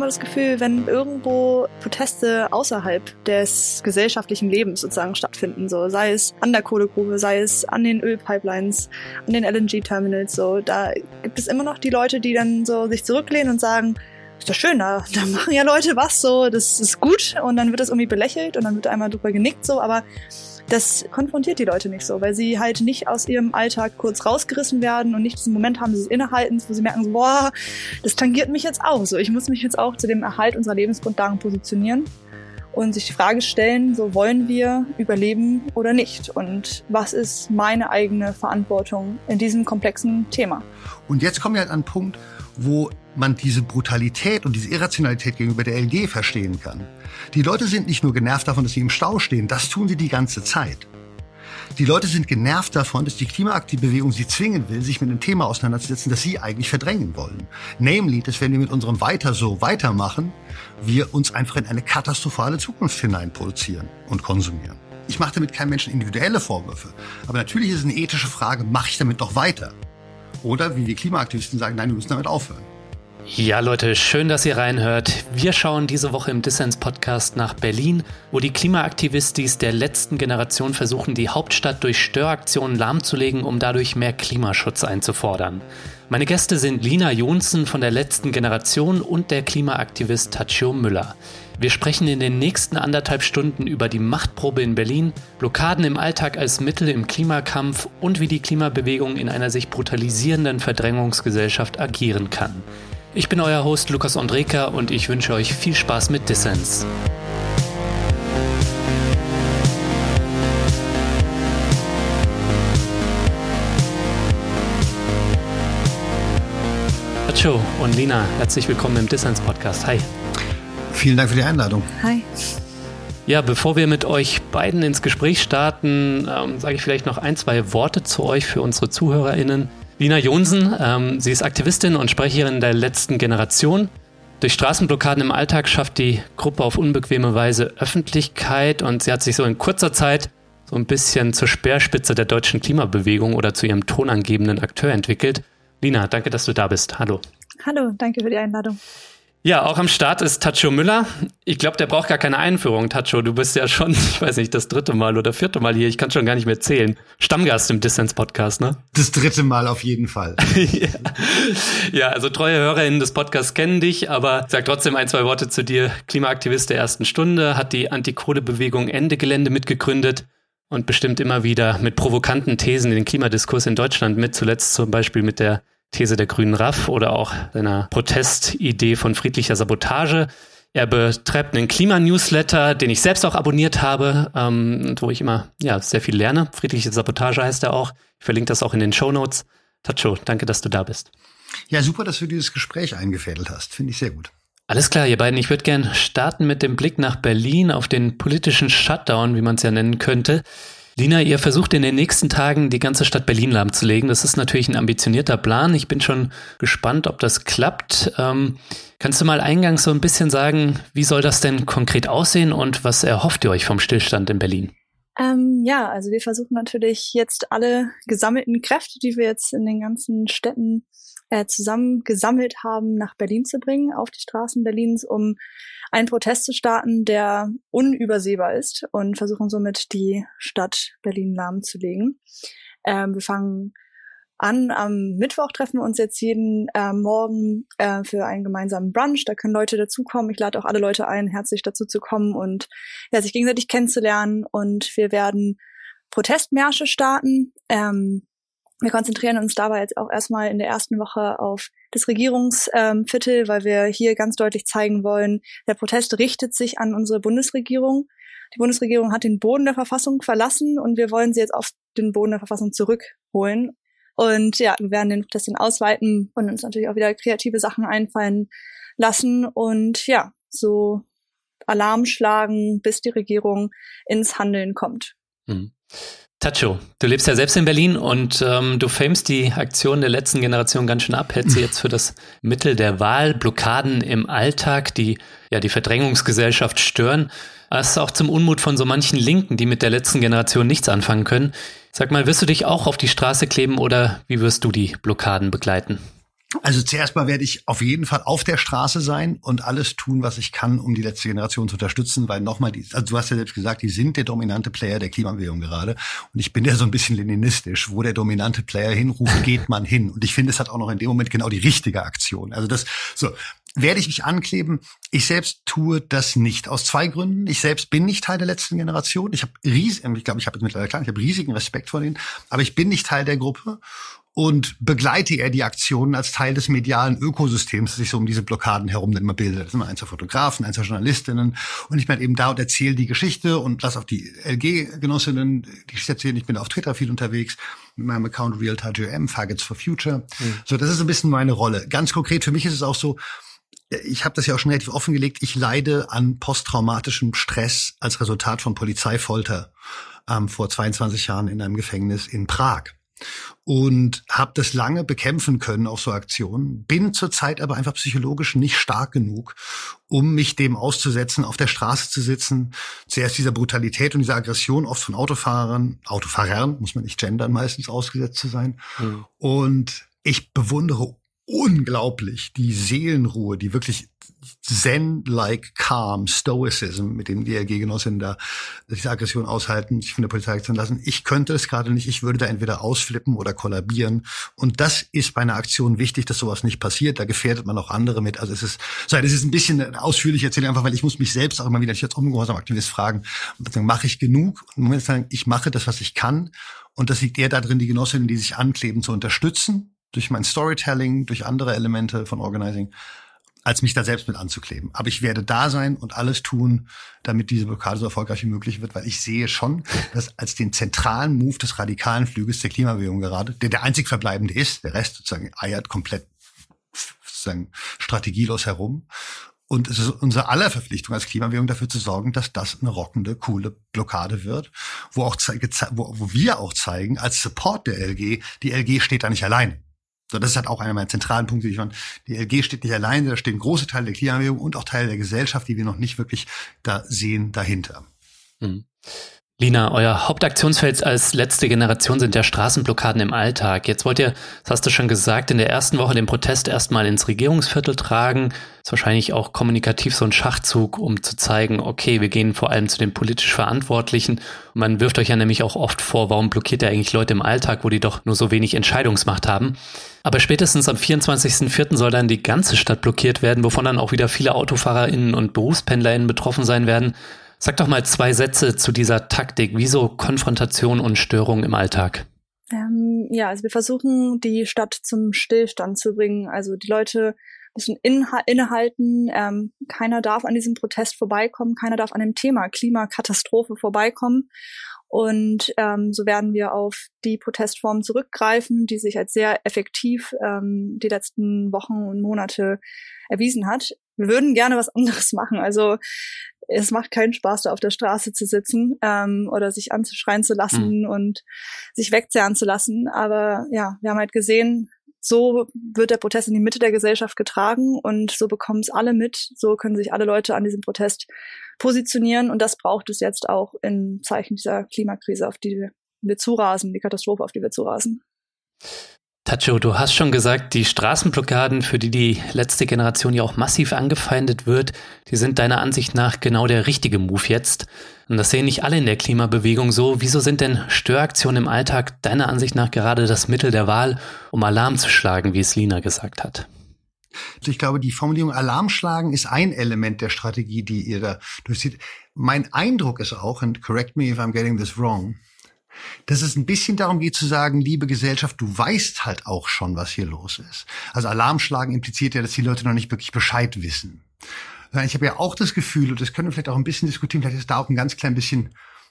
immer das Gefühl, wenn irgendwo Proteste außerhalb des gesellschaftlichen Lebens sozusagen stattfinden, so sei es an der Kohlegrube, sei es an den Ölpipelines, an den LNG-Terminals, so da gibt es immer noch die Leute, die dann so sich zurücklehnen und sagen, ist doch schön, da, da machen ja Leute was, so, das ist gut. Und dann wird das irgendwie belächelt und dann wird einmal drüber genickt, so, aber das konfrontiert die Leute nicht so, weil sie halt nicht aus ihrem Alltag kurz rausgerissen werden und nicht diesen Moment haben des Innehaltens, wo sie merken, so, boah, das tangiert mich jetzt auch. So, ich muss mich jetzt auch zu dem Erhalt unserer Lebensgrundlagen positionieren und sich die Frage stellen, so wollen wir überleben oder nicht? Und was ist meine eigene Verantwortung in diesem komplexen Thema? Und jetzt kommen wir halt an einen Punkt, wo man diese Brutalität und diese Irrationalität gegenüber der LG verstehen kann. Die Leute sind nicht nur genervt davon, dass sie im Stau stehen, das tun sie die ganze Zeit. Die Leute sind genervt davon, dass die Klimaaktivbewegung sie zwingen will, sich mit einem Thema auseinanderzusetzen, das sie eigentlich verdrängen wollen. Nämlich, dass wenn wir mit unserem Weiter so weitermachen, wir uns einfach in eine katastrophale Zukunft hinein produzieren und konsumieren. Ich mache damit keinem Menschen individuelle Vorwürfe. Aber natürlich ist es eine ethische Frage, mache ich damit noch weiter? Oder wie wir Klimaaktivisten sagen, nein, wir müssen damit aufhören. Ja, Leute, schön, dass ihr reinhört. Wir schauen diese Woche im Dissens-Podcast nach Berlin, wo die Klimaaktivistis der letzten Generation versuchen, die Hauptstadt durch Störaktionen lahmzulegen, um dadurch mehr Klimaschutz einzufordern. Meine Gäste sind Lina Jonsen von der letzten Generation und der Klimaaktivist Tachio Müller. Wir sprechen in den nächsten anderthalb Stunden über die Machtprobe in Berlin, Blockaden im Alltag als Mittel im Klimakampf und wie die Klimabewegung in einer sich brutalisierenden Verdrängungsgesellschaft agieren kann. Ich bin euer Host Lukas Andreka und ich wünsche euch viel Spaß mit Dissens. Nacho und Lina, herzlich willkommen im Dissens Podcast. Hi. Vielen Dank für die Einladung. Hi. Ja, bevor wir mit euch beiden ins Gespräch starten, ähm, sage ich vielleicht noch ein, zwei Worte zu euch für unsere ZuhörerInnen. Lina Jonsen, ähm, sie ist Aktivistin und Sprecherin der letzten Generation. Durch Straßenblockaden im Alltag schafft die Gruppe auf unbequeme Weise Öffentlichkeit und sie hat sich so in kurzer Zeit so ein bisschen zur Speerspitze der deutschen Klimabewegung oder zu ihrem tonangebenden Akteur entwickelt. Lina, danke, dass du da bist. Hallo. Hallo, danke für die Einladung. Ja, auch am Start ist Tacho Müller. Ich glaube, der braucht gar keine Einführung, Tacho. Du bist ja schon, ich weiß nicht, das dritte Mal oder vierte Mal hier. Ich kann schon gar nicht mehr zählen. Stammgast im Dissens-Podcast, ne? Das dritte Mal auf jeden Fall. ja. ja, also treue HörerInnen des Podcasts kennen dich, aber sag trotzdem ein, zwei Worte zu dir. Klimaaktivist der ersten Stunde, hat die Antikohlebewegung Ende Gelände mitgegründet und bestimmt immer wieder mit provokanten Thesen den Klimadiskurs in Deutschland mit, zuletzt zum Beispiel mit der These der grünen RAF oder auch seiner Protestidee von friedlicher Sabotage. Er betreibt einen Klimanewsletter, den ich selbst auch abonniert habe ähm, und wo ich immer ja, sehr viel lerne. Friedliche Sabotage heißt er auch. Ich verlinke das auch in den Show Notes. Tacho, danke, dass du da bist. Ja, super, dass du dieses Gespräch eingefädelt hast. Finde ich sehr gut. Alles klar, ihr beiden. Ich würde gern starten mit dem Blick nach Berlin auf den politischen Shutdown, wie man es ja nennen könnte. Lina, ihr versucht in den nächsten Tagen die ganze Stadt Berlin lahmzulegen. Das ist natürlich ein ambitionierter Plan. Ich bin schon gespannt, ob das klappt. Ähm, kannst du mal eingangs so ein bisschen sagen, wie soll das denn konkret aussehen und was erhofft ihr euch vom Stillstand in Berlin? Ähm, ja, also wir versuchen natürlich jetzt alle gesammelten Kräfte, die wir jetzt in den ganzen Städten äh, zusammen gesammelt haben, nach Berlin zu bringen, auf die Straßen Berlins, um einen Protest zu starten, der unübersehbar ist und versuchen somit die Stadt Berlin lahmzulegen. Ähm, wir fangen an. Am Mittwoch treffen wir uns jetzt jeden äh, Morgen äh, für einen gemeinsamen Brunch. Da können Leute dazukommen. Ich lade auch alle Leute ein, herzlich dazu zu kommen und ja, sich gegenseitig kennenzulernen. Und wir werden Protestmärsche starten. Ähm, wir konzentrieren uns dabei jetzt auch erstmal in der ersten Woche auf das Regierungsviertel, ähm, weil wir hier ganz deutlich zeigen wollen, der Protest richtet sich an unsere Bundesregierung. Die Bundesregierung hat den Boden der Verfassung verlassen und wir wollen sie jetzt auf den Boden der Verfassung zurückholen. Und ja, wir werden den Protest dann ausweiten und uns natürlich auch wieder kreative Sachen einfallen lassen und ja, so Alarm schlagen, bis die Regierung ins Handeln kommt. Mhm. Tacho, du lebst ja selbst in Berlin und ähm, du famest die Aktion der letzten Generation ganz schön ab. Hältst du jetzt für das Mittel der Wahl, Blockaden im Alltag, die ja die Verdrängungsgesellschaft stören. Das ist auch zum Unmut von so manchen Linken, die mit der letzten Generation nichts anfangen können. Sag mal, wirst du dich auch auf die Straße kleben oder wie wirst du die Blockaden begleiten? Also zuerst mal werde ich auf jeden Fall auf der Straße sein und alles tun, was ich kann, um die letzte Generation zu unterstützen, weil nochmal, die, also du hast ja selbst gesagt, die sind der dominante Player der Klimabewegung gerade. Und ich bin ja so ein bisschen leninistisch. Wo der dominante Player hinruft, geht man hin. Und ich finde, es hat auch noch in dem Moment genau die richtige Aktion. Also das, so, werde ich mich ankleben. Ich selbst tue das nicht aus zwei Gründen. Ich selbst bin nicht Teil der letzten Generation. Ich habe riesen, ich glaube, ich habe jetzt mittlerweile klar, ich habe riesigen Respekt vor denen, aber ich bin nicht Teil der Gruppe und begleite er die Aktionen als Teil des medialen Ökosystems, das sich so um diese Blockaden herum dann immer bildet. Das sind ein, zwei Fotografen, ein, zwei Journalistinnen und ich bin eben da und erzähle die Geschichte und lass auch die LG-Genossinnen die Geschichte erzählen. Ich bin auf Twitter viel unterwegs mit meinem Account RealTimeGM, Faggots for Future. Mhm. So, das ist ein bisschen meine Rolle. Ganz konkret für mich ist es auch so, ich habe das ja auch schon relativ offengelegt, ich leide an posttraumatischem Stress als Resultat von Polizeifolter ähm, vor 22 Jahren in einem Gefängnis in Prag und habe das lange bekämpfen können auf so Aktionen, bin zurzeit aber einfach psychologisch nicht stark genug, um mich dem auszusetzen, auf der Straße zu sitzen, zuerst dieser Brutalität und dieser Aggression oft von Autofahrern, Autofahrern, muss man nicht gendern, meistens ausgesetzt zu sein. Mhm. Und ich bewundere unglaublich die Seelenruhe, die wirklich Zen-like calm, Stoicism, mit dem die DRG-Genossinnen da diese Aggression aushalten, sich von der Polizei zu lassen. Ich könnte es gerade nicht. Ich würde da entweder ausflippen oder kollabieren. Und das ist bei einer Aktion wichtig, dass sowas nicht passiert. Da gefährdet man auch andere mit. Also es ist, so, das ist ein bisschen ausführlich erzählt, einfach weil ich muss mich selbst auch immer wieder, ich als ungehorsam Aktivist fragen, mache ich genug? Und Moment sagen, ich mache das, was ich kann. Und das liegt eher darin, die Genossinnen, die sich ankleben, zu unterstützen durch mein Storytelling, durch andere Elemente von Organizing, als mich da selbst mit anzukleben. Aber ich werde da sein und alles tun, damit diese Blockade so erfolgreich wie möglich wird, weil ich sehe schon, dass als den zentralen Move des radikalen Flüges der Klimabewegung gerade, der der einzig verbleibende ist, der Rest sozusagen eiert komplett sozusagen strategielos herum. Und es ist unsere aller Verpflichtung als Klimabewegung dafür zu sorgen, dass das eine rockende, coole Blockade wird, wo auch wo, wo wir auch zeigen, als Support der LG, die LG steht da nicht allein. So, das ist halt auch einer meiner zentralen Punkte, die ich fand. Die LG steht nicht alleine, da stehen große Teile der Klimabewegung und auch Teile der Gesellschaft, die wir noch nicht wirklich da sehen, dahinter. Mhm. Lina, euer Hauptaktionsfeld als letzte Generation sind ja Straßenblockaden im Alltag. Jetzt wollt ihr, das hast du schon gesagt, in der ersten Woche den Protest erstmal ins Regierungsviertel tragen. Ist wahrscheinlich auch kommunikativ so ein Schachzug, um zu zeigen, okay, wir gehen vor allem zu den politisch Verantwortlichen. man wirft euch ja nämlich auch oft vor, warum blockiert ihr eigentlich Leute im Alltag, wo die doch nur so wenig Entscheidungsmacht haben. Aber spätestens am 24.04. soll dann die ganze Stadt blockiert werden, wovon dann auch wieder viele AutofahrerInnen und BerufspendlerInnen betroffen sein werden. Sag doch mal zwei Sätze zu dieser Taktik. Wieso Konfrontation und Störung im Alltag? Ähm, ja, also wir versuchen, die Stadt zum Stillstand zu bringen. Also die Leute müssen innehalten. Ähm, keiner darf an diesem Protest vorbeikommen. Keiner darf an dem Thema Klimakatastrophe vorbeikommen. Und ähm, so werden wir auf die Protestform zurückgreifen, die sich als sehr effektiv ähm, die letzten Wochen und Monate erwiesen hat. Wir würden gerne was anderes machen. Also es macht keinen Spaß, da auf der Straße zu sitzen ähm, oder sich anzuschreien zu lassen mhm. und sich wegzerren zu lassen. Aber ja, wir haben halt gesehen, so wird der Protest in die Mitte der Gesellschaft getragen und so bekommen es alle mit. So können sich alle Leute an diesem Protest positionieren und das braucht es jetzt auch in Zeichen dieser Klimakrise, auf die wir zurasen, die Katastrophe, auf die wir zurasen. Tacho, du hast schon gesagt, die Straßenblockaden, für die die letzte Generation ja auch massiv angefeindet wird, die sind deiner Ansicht nach genau der richtige Move jetzt. Und das sehen nicht alle in der Klimabewegung so. Wieso sind denn Störaktionen im Alltag deiner Ansicht nach gerade das Mittel der Wahl, um Alarm zu schlagen, wie es Lina gesagt hat? Ich glaube, die Formulierung Alarm schlagen ist ein Element der Strategie, die ihr da durchzieht. Mein Eindruck ist auch, and correct me if I'm getting this wrong, dass es ein bisschen darum geht zu sagen, liebe Gesellschaft, du weißt halt auch schon, was hier los ist. Also Alarmschlagen impliziert ja, dass die Leute noch nicht wirklich Bescheid wissen. Ich habe ja auch das Gefühl, und das können wir vielleicht auch ein bisschen diskutieren, vielleicht ist da auch ein ganz klein bisschen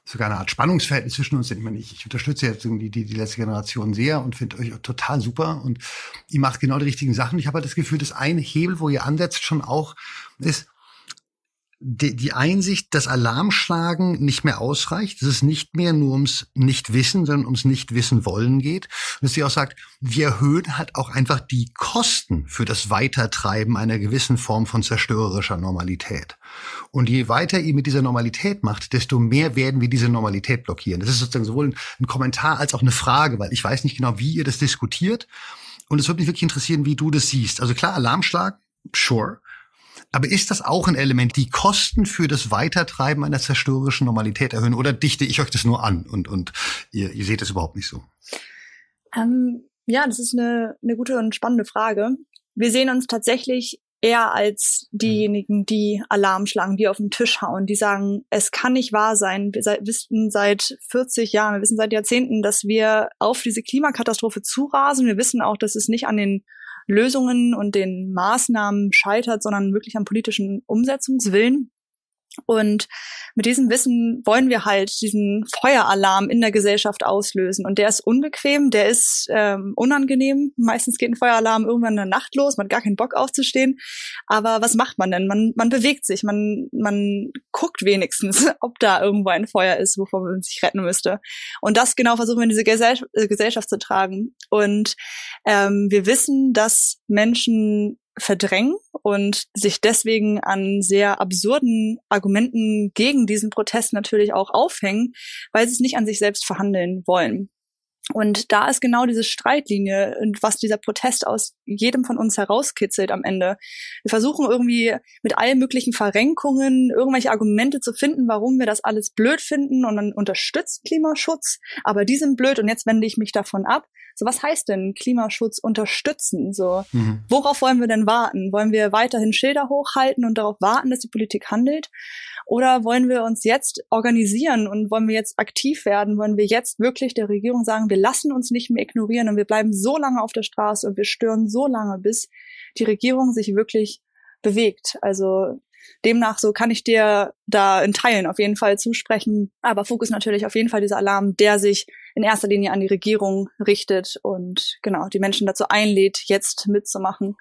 sogar eine Art Spannungsverhältnis zwischen uns. Ich, meine, ich, ich unterstütze jetzt die, die, die letzte Generation sehr und finde euch total super und ihr macht genau die richtigen Sachen. Ich habe halt das Gefühl, dass ein Hebel, wo ihr ansetzt, schon auch ist, die, die Einsicht, dass Alarmschlagen nicht mehr ausreicht, dass es nicht mehr nur ums Nichtwissen, sondern ums Nichtwissen wollen geht. Und dass sie auch sagt, wir erhöhen halt auch einfach die Kosten für das Weitertreiben einer gewissen Form von zerstörerischer Normalität. Und je weiter ihr mit dieser Normalität macht, desto mehr werden wir diese Normalität blockieren. Das ist sozusagen sowohl ein Kommentar als auch eine Frage, weil ich weiß nicht genau, wie ihr das diskutiert. und es würde mich wirklich interessieren, wie du das siehst. Also klar, Alarmschlag, sure. Aber ist das auch ein Element, die Kosten für das Weitertreiben einer zerstörerischen Normalität erhöhen? Oder dichte ich euch das nur an und, und ihr, ihr seht es überhaupt nicht so? Ähm, ja, das ist eine, eine gute und spannende Frage. Wir sehen uns tatsächlich eher als diejenigen, die Alarm schlagen, die auf den Tisch hauen, die sagen, es kann nicht wahr sein. Wir wissen seit 40 Jahren, wir wissen seit Jahrzehnten, dass wir auf diese Klimakatastrophe zurasen. Wir wissen auch, dass es nicht an den Lösungen und den Maßnahmen scheitert, sondern wirklich am politischen Umsetzungswillen. Und mit diesem Wissen wollen wir halt diesen Feueralarm in der Gesellschaft auslösen. Und der ist unbequem, der ist ähm, unangenehm. Meistens geht ein Feueralarm irgendwann in der Nacht los, man hat gar keinen Bock aufzustehen. Aber was macht man denn? Man, man bewegt sich, man, man guckt wenigstens, ob da irgendwo ein Feuer ist, wovor man sich retten müsste. Und das genau versuchen wir in diese Gesell äh, Gesellschaft zu tragen. Und ähm, wir wissen, dass Menschen verdrängen und sich deswegen an sehr absurden Argumenten gegen diesen Protest natürlich auch aufhängen, weil sie es nicht an sich selbst verhandeln wollen. Und da ist genau diese Streitlinie und was dieser Protest aus jedem von uns herauskitzelt am Ende. Wir versuchen irgendwie mit allen möglichen Verrenkungen irgendwelche Argumente zu finden, warum wir das alles blöd finden und dann unterstützt Klimaschutz, aber die sind blöd und jetzt wende ich mich davon ab. So, was heißt denn Klimaschutz unterstützen? So, mhm. worauf wollen wir denn warten? Wollen wir weiterhin Schilder hochhalten und darauf warten, dass die Politik handelt? Oder wollen wir uns jetzt organisieren und wollen wir jetzt aktiv werden? Wollen wir jetzt wirklich der Regierung sagen, wir lassen uns nicht mehr ignorieren und wir bleiben so lange auf der Straße und wir stören so lange, bis die Regierung sich wirklich bewegt? Also demnach so kann ich dir da in Teilen auf jeden Fall zusprechen. Aber Fokus natürlich auf jeden Fall dieser Alarm, der sich in erster Linie an die Regierung richtet und genau die Menschen dazu einlädt, jetzt mitzumachen.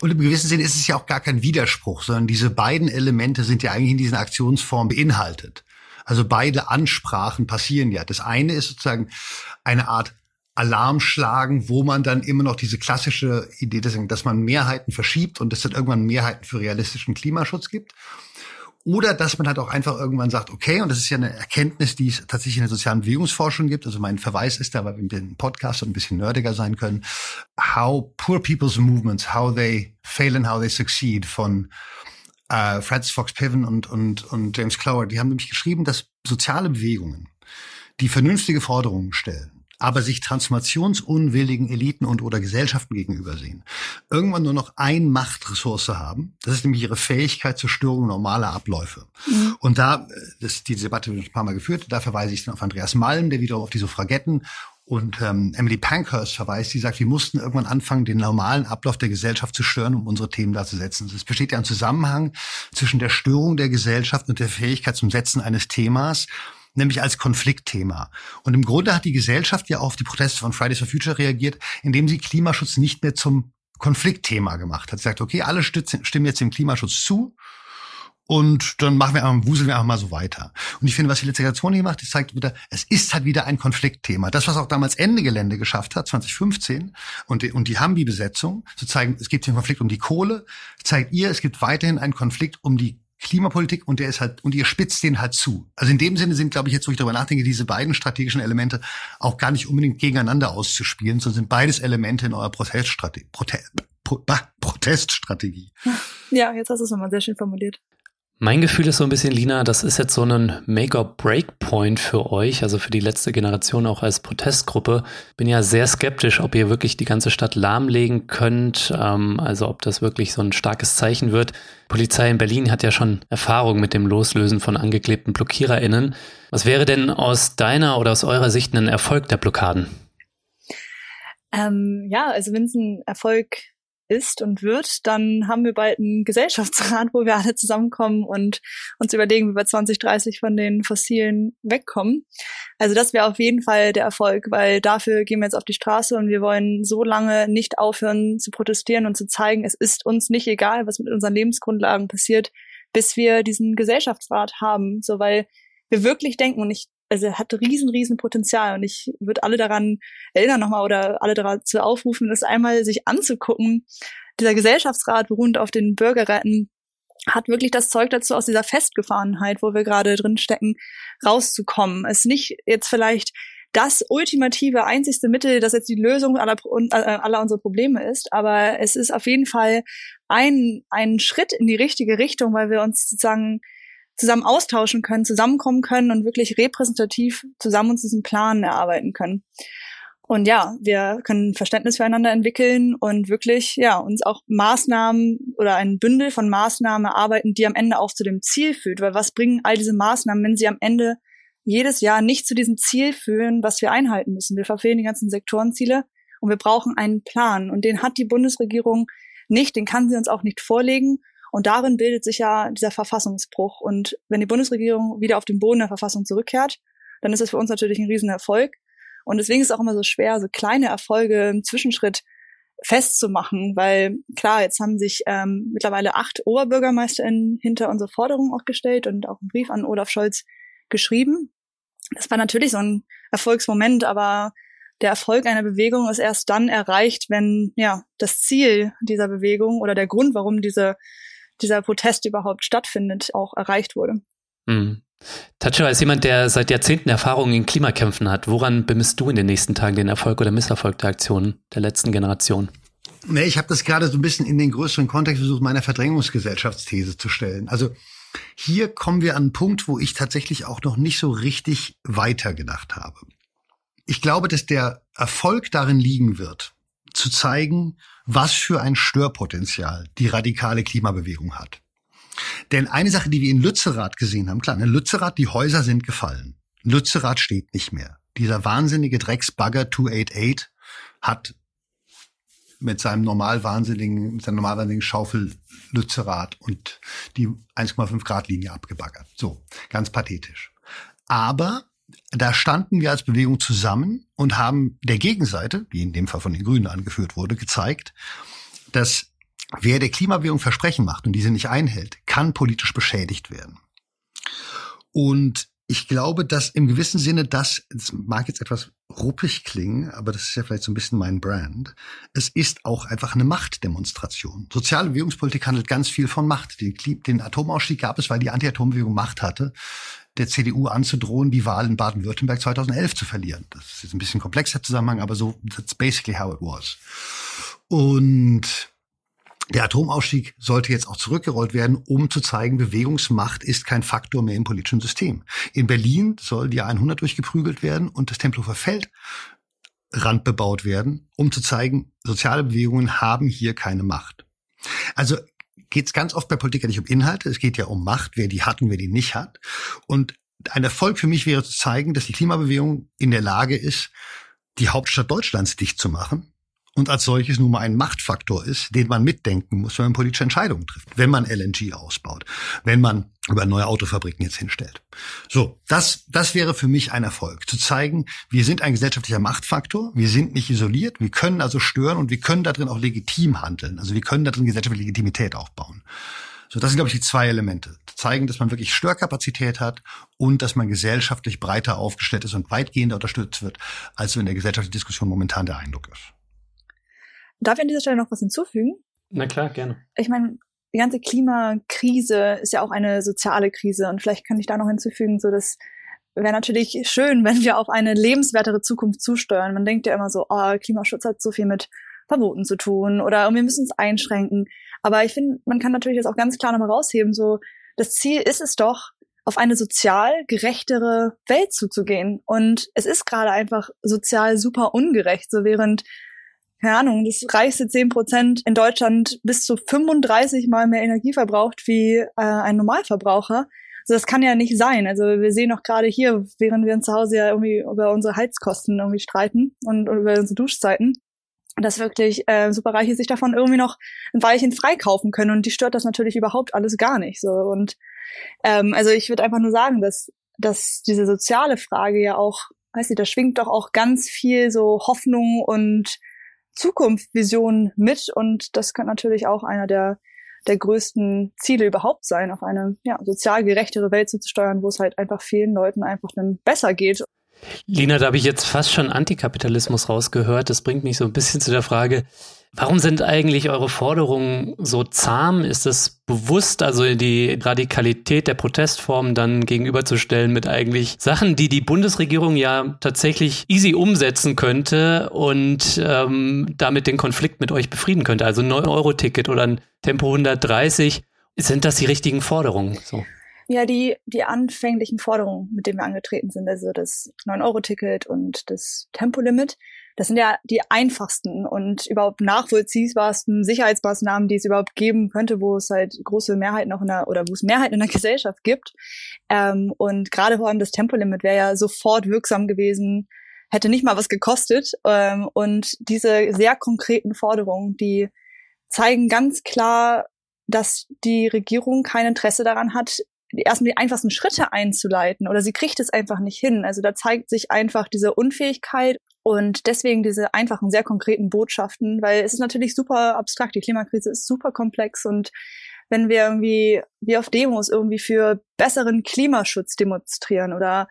Und im gewissen Sinne ist es ja auch gar kein Widerspruch, sondern diese beiden Elemente sind ja eigentlich in diesen Aktionsformen beinhaltet. Also beide Ansprachen passieren ja. Das eine ist sozusagen eine Art Alarm schlagen, wo man dann immer noch diese klassische Idee, dass man Mehrheiten verschiebt und es dann irgendwann Mehrheiten für realistischen Klimaschutz gibt. Oder dass man halt auch einfach irgendwann sagt, okay, und das ist ja eine Erkenntnis, die es tatsächlich in der sozialen Bewegungsforschung gibt. Also mein Verweis ist da, weil wir mit dem Podcast ein bisschen nerdiger sein können. How Poor People's Movements, How They Fail and How They Succeed von äh, Francis Fox Piven und, und, und James Clower. Die haben nämlich geschrieben, dass soziale Bewegungen, die vernünftige Forderungen stellen, aber sich transformationsunwilligen Eliten und oder Gesellschaften gegenüber sehen, irgendwann nur noch ein Machtressource haben. Das ist nämlich ihre Fähigkeit zur Störung normaler Abläufe. Mhm. Und da, äh, das, die Debatte wird ein paar Mal geführt, da verweise ich dann auf Andreas Malm, der wiederum auf die Suffragetten und ähm, Emily Pankhurst verweist, die sagt, wir mussten irgendwann anfangen, den normalen Ablauf der Gesellschaft zu stören, um unsere Themen da zu setzen. Es besteht ja ein Zusammenhang zwischen der Störung der Gesellschaft und der Fähigkeit zum Setzen eines Themas nämlich als Konfliktthema. Und im Grunde hat die Gesellschaft ja auf die Proteste von Fridays for Future reagiert, indem sie Klimaschutz nicht mehr zum Konfliktthema gemacht hat. Sie sagt, okay, alle stimmen jetzt dem Klimaschutz zu. Und dann machen wir einfach, wuseln wir einfach mal so weiter. Und ich finde, was die letzte Generation hier macht, das zeigt wieder, es ist halt wieder ein Konfliktthema. Das, was auch damals Ende Gelände geschafft hat, 2015, und die, und die Hambi-Besetzung, zu zeigen, es gibt den Konflikt um die Kohle, zeigt ihr, es gibt weiterhin einen Konflikt um die Klimapolitik und der ist halt, und ihr spitzt den halt zu. Also in dem Sinne sind, glaube ich, jetzt, wo ich darüber nachdenke, diese beiden strategischen Elemente auch gar nicht unbedingt gegeneinander auszuspielen, sondern sind beides Elemente in eurer Proteststrategie. Prote Proteststrategie. Ja, jetzt hast du es nochmal sehr schön formuliert. Mein Gefühl ist so ein bisschen, Lina, das ist jetzt so ein Make-or-Break-Point für euch, also für die letzte Generation auch als Protestgruppe. Bin ja sehr skeptisch, ob ihr wirklich die ganze Stadt lahmlegen könnt, ähm, also ob das wirklich so ein starkes Zeichen wird. Polizei in Berlin hat ja schon Erfahrung mit dem Loslösen von angeklebten BlockiererInnen. Was wäre denn aus deiner oder aus eurer Sicht ein Erfolg der Blockaden? Ähm, ja, also wenn es ein Erfolg ist und wird, dann haben wir bald einen Gesellschaftsrat, wo wir alle zusammenkommen und uns überlegen, wie wir 2030 von den Fossilen wegkommen. Also das wäre auf jeden Fall der Erfolg, weil dafür gehen wir jetzt auf die Straße und wir wollen so lange nicht aufhören zu protestieren und zu zeigen, es ist uns nicht egal, was mit unseren Lebensgrundlagen passiert, bis wir diesen Gesellschaftsrat haben. So weil wir wirklich denken, und ich also hat riesen, riesen Potenzial und ich würde alle daran erinnern nochmal oder alle dazu aufrufen, das einmal sich anzugucken. Dieser Gesellschaftsrat beruht auf den Bürgerretten hat wirklich das Zeug dazu, aus dieser Festgefahrenheit, wo wir gerade drin stecken, rauszukommen. Es nicht jetzt vielleicht das ultimative, einzigste Mittel, das jetzt die Lösung aller, äh, aller unserer Probleme ist. Aber es ist auf jeden Fall ein, ein Schritt in die richtige Richtung, weil wir uns sozusagen zusammen austauschen können, zusammenkommen können und wirklich repräsentativ zusammen uns diesen Plan erarbeiten können. Und ja, wir können Verständnis füreinander entwickeln und wirklich, ja, uns auch Maßnahmen oder ein Bündel von Maßnahmen erarbeiten, die am Ende auch zu dem Ziel führt. Weil was bringen all diese Maßnahmen, wenn sie am Ende jedes Jahr nicht zu diesem Ziel führen, was wir einhalten müssen? Wir verfehlen die ganzen Sektorenziele und wir brauchen einen Plan. Und den hat die Bundesregierung nicht, den kann sie uns auch nicht vorlegen. Und darin bildet sich ja dieser Verfassungsbruch. Und wenn die Bundesregierung wieder auf den Boden der Verfassung zurückkehrt, dann ist das für uns natürlich ein Riesenerfolg. Und deswegen ist es auch immer so schwer, so kleine Erfolge im Zwischenschritt festzumachen, weil klar, jetzt haben sich ähm, mittlerweile acht OberbürgermeisterInnen hinter unsere Forderung auch gestellt und auch einen Brief an Olaf Scholz geschrieben. Das war natürlich so ein Erfolgsmoment, aber der Erfolg einer Bewegung ist erst dann erreicht, wenn ja das Ziel dieser Bewegung oder der Grund, warum diese, dieser Protest überhaupt stattfindet, auch erreicht wurde. Mhm. Tacho, als jemand, der seit Jahrzehnten Erfahrung in Klimakämpfen hat, woran bemisst du in den nächsten Tagen den Erfolg oder Misserfolg der Aktionen der letzten Generation? Nee, ich habe das gerade so ein bisschen in den größeren Kontext versucht, meiner Verdrängungsgesellschaftsthese zu stellen. Also hier kommen wir an einen Punkt, wo ich tatsächlich auch noch nicht so richtig weitergedacht habe. Ich glaube, dass der Erfolg darin liegen wird, zu zeigen, was für ein Störpotenzial die radikale Klimabewegung hat. Denn eine Sache, die wir in Lützerath gesehen haben, klar, in Lützerath, die Häuser sind gefallen. Lützerath steht nicht mehr. Dieser wahnsinnige Drecksbagger 288 hat mit seinem normal wahnsinnigen, mit seiner normal wahnsinnigen Schaufel Lützerath und die 1,5 Grad Linie abgebaggert. So, ganz pathetisch. Aber da standen wir als Bewegung zusammen und haben der Gegenseite, die in dem Fall von den Grünen angeführt wurde, gezeigt, dass wer der Klimabewegung Versprechen macht und diese nicht einhält, kann politisch beschädigt werden. Und ich glaube, dass im gewissen Sinne das, das mag jetzt etwas ruppig klingen, aber das ist ja vielleicht so ein bisschen mein Brand. Es ist auch einfach eine Machtdemonstration. Soziale Bewegungspolitik handelt ganz viel von Macht. Den, den Atomausstieg gab es, weil die Anti-Atom-Bewegung Macht hatte, der CDU anzudrohen, die Wahl in Baden-Württemberg 2011 zu verlieren. Das ist jetzt ein bisschen komplexer Zusammenhang, aber so, that's basically how it was. Und der Atomausstieg sollte jetzt auch zurückgerollt werden, um zu zeigen, Bewegungsmacht ist kein Faktor mehr im politischen System. In Berlin soll die 100 durchgeprügelt werden und das Tempelhofer Feld Rand bebaut werden, um zu zeigen, soziale Bewegungen haben hier keine Macht. Also geht es ganz oft bei Politikern nicht um Inhalte, es geht ja um Macht, wer die hat und wer die nicht hat. Und ein Erfolg für mich wäre zu zeigen, dass die Klimabewegung in der Lage ist, die Hauptstadt Deutschlands dicht zu machen und als solches nun mal ein Machtfaktor ist, den man mitdenken muss, wenn man politische Entscheidungen trifft, wenn man LNG ausbaut, wenn man über neue Autofabriken jetzt hinstellt. So, das, das wäre für mich ein Erfolg, zu zeigen, wir sind ein gesellschaftlicher Machtfaktor, wir sind nicht isoliert, wir können also stören und wir können darin auch legitim handeln, also wir können darin gesellschaftliche Legitimität aufbauen. So, das sind, glaube ich, die zwei Elemente. Zeigen, dass man wirklich Störkapazität hat und dass man gesellschaftlich breiter aufgestellt ist und weitgehender unterstützt wird, als so in der gesellschaftlichen Diskussion momentan der Eindruck ist. Darf ich an dieser Stelle noch was hinzufügen? Na klar, gerne. Ich meine, die ganze Klimakrise ist ja auch eine soziale Krise und vielleicht kann ich da noch hinzufügen, so dass wäre natürlich schön, wenn wir auf eine lebenswertere Zukunft zusteuern. Man denkt ja immer so, oh, Klimaschutz hat so viel mit Verboten zu tun oder wir müssen es einschränken. Aber ich finde, man kann natürlich das auch ganz klar nochmal rausheben, so das Ziel ist es doch, auf eine sozial gerechtere Welt zuzugehen. Und es ist gerade einfach sozial super ungerecht. So während keine Ahnung, das reichste 10 Prozent in Deutschland bis zu 35 mal mehr Energie verbraucht wie äh, ein Normalverbraucher. Also das kann ja nicht sein. Also wir sehen auch gerade hier, während wir zu Hause ja irgendwie über unsere Heizkosten irgendwie streiten und, und über unsere Duschzeiten, dass wirklich äh, Superreiche sich davon irgendwie noch ein Weilchen freikaufen können und die stört das natürlich überhaupt alles gar nicht. So und ähm, also ich würde einfach nur sagen, dass dass diese soziale Frage ja auch, weiß ich, da schwingt doch auch ganz viel so Hoffnung und Zukunftsvision mit und das kann natürlich auch einer der der größten Ziele überhaupt sein, auf eine ja, sozial gerechtere Welt zu steuern, wo es halt einfach vielen Leuten einfach dann besser geht. Lina, da habe ich jetzt fast schon Antikapitalismus rausgehört. Das bringt mich so ein bisschen zu der Frage, Warum sind eigentlich eure Forderungen so zahm? Ist es bewusst, also die Radikalität der Protestformen dann gegenüberzustellen mit eigentlich Sachen, die die Bundesregierung ja tatsächlich easy umsetzen könnte und ähm, damit den Konflikt mit euch befrieden könnte? Also ein 9-Euro-Ticket oder ein Tempo 130. Sind das die richtigen Forderungen? So. Ja, die, die anfänglichen Forderungen, mit denen wir angetreten sind, also das 9-Euro-Ticket und das Tempolimit, das sind ja die einfachsten und überhaupt nachvollziehbarsten Sicherheitsmaßnahmen, die es überhaupt geben könnte, wo es halt große Mehrheiten auch in der, oder wo es Mehrheiten in der Gesellschaft gibt. Ähm, und gerade vor allem das Tempolimit wäre ja sofort wirksam gewesen, hätte nicht mal was gekostet. Ähm, und diese sehr konkreten Forderungen, die zeigen ganz klar, dass die Regierung kein Interesse daran hat, erstmal die einfachsten Schritte einzuleiten oder sie kriegt es einfach nicht hin. Also da zeigt sich einfach diese Unfähigkeit und deswegen diese einfachen, sehr konkreten Botschaften, weil es ist natürlich super abstrakt. Die Klimakrise ist super komplex und wenn wir irgendwie wie auf Demos irgendwie für besseren Klimaschutz demonstrieren oder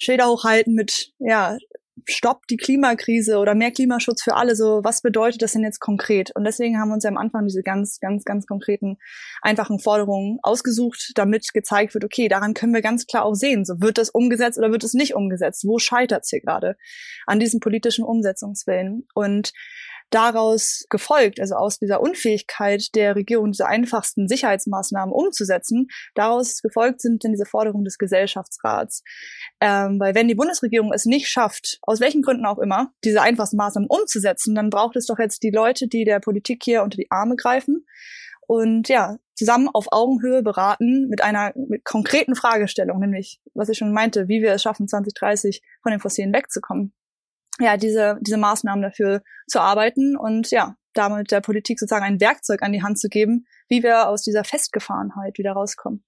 Schilder hochhalten mit ja Stopp die Klimakrise oder mehr Klimaschutz für alle. So, was bedeutet das denn jetzt konkret? Und deswegen haben wir uns ja am Anfang diese ganz, ganz, ganz konkreten, einfachen Forderungen ausgesucht, damit gezeigt wird, okay, daran können wir ganz klar auch sehen, so wird das umgesetzt oder wird es nicht umgesetzt? Wo scheitert es hier gerade an diesen politischen Umsetzungswillen? Und daraus gefolgt, also aus dieser Unfähigkeit der Regierung, diese einfachsten Sicherheitsmaßnahmen umzusetzen, daraus gefolgt sind dann diese Forderungen des Gesellschaftsrats. Ähm, weil wenn die Bundesregierung es nicht schafft, aus welchen Gründen auch immer, diese einfachsten Maßnahmen umzusetzen, dann braucht es doch jetzt die Leute, die der Politik hier unter die Arme greifen und ja, zusammen auf Augenhöhe beraten mit einer mit konkreten Fragestellung, nämlich, was ich schon meinte, wie wir es schaffen, 2030 von den Fossilen wegzukommen ja, diese, diese Maßnahmen dafür zu arbeiten und ja, damit der Politik sozusagen ein Werkzeug an die Hand zu geben, wie wir aus dieser Festgefahrenheit wieder rauskommen.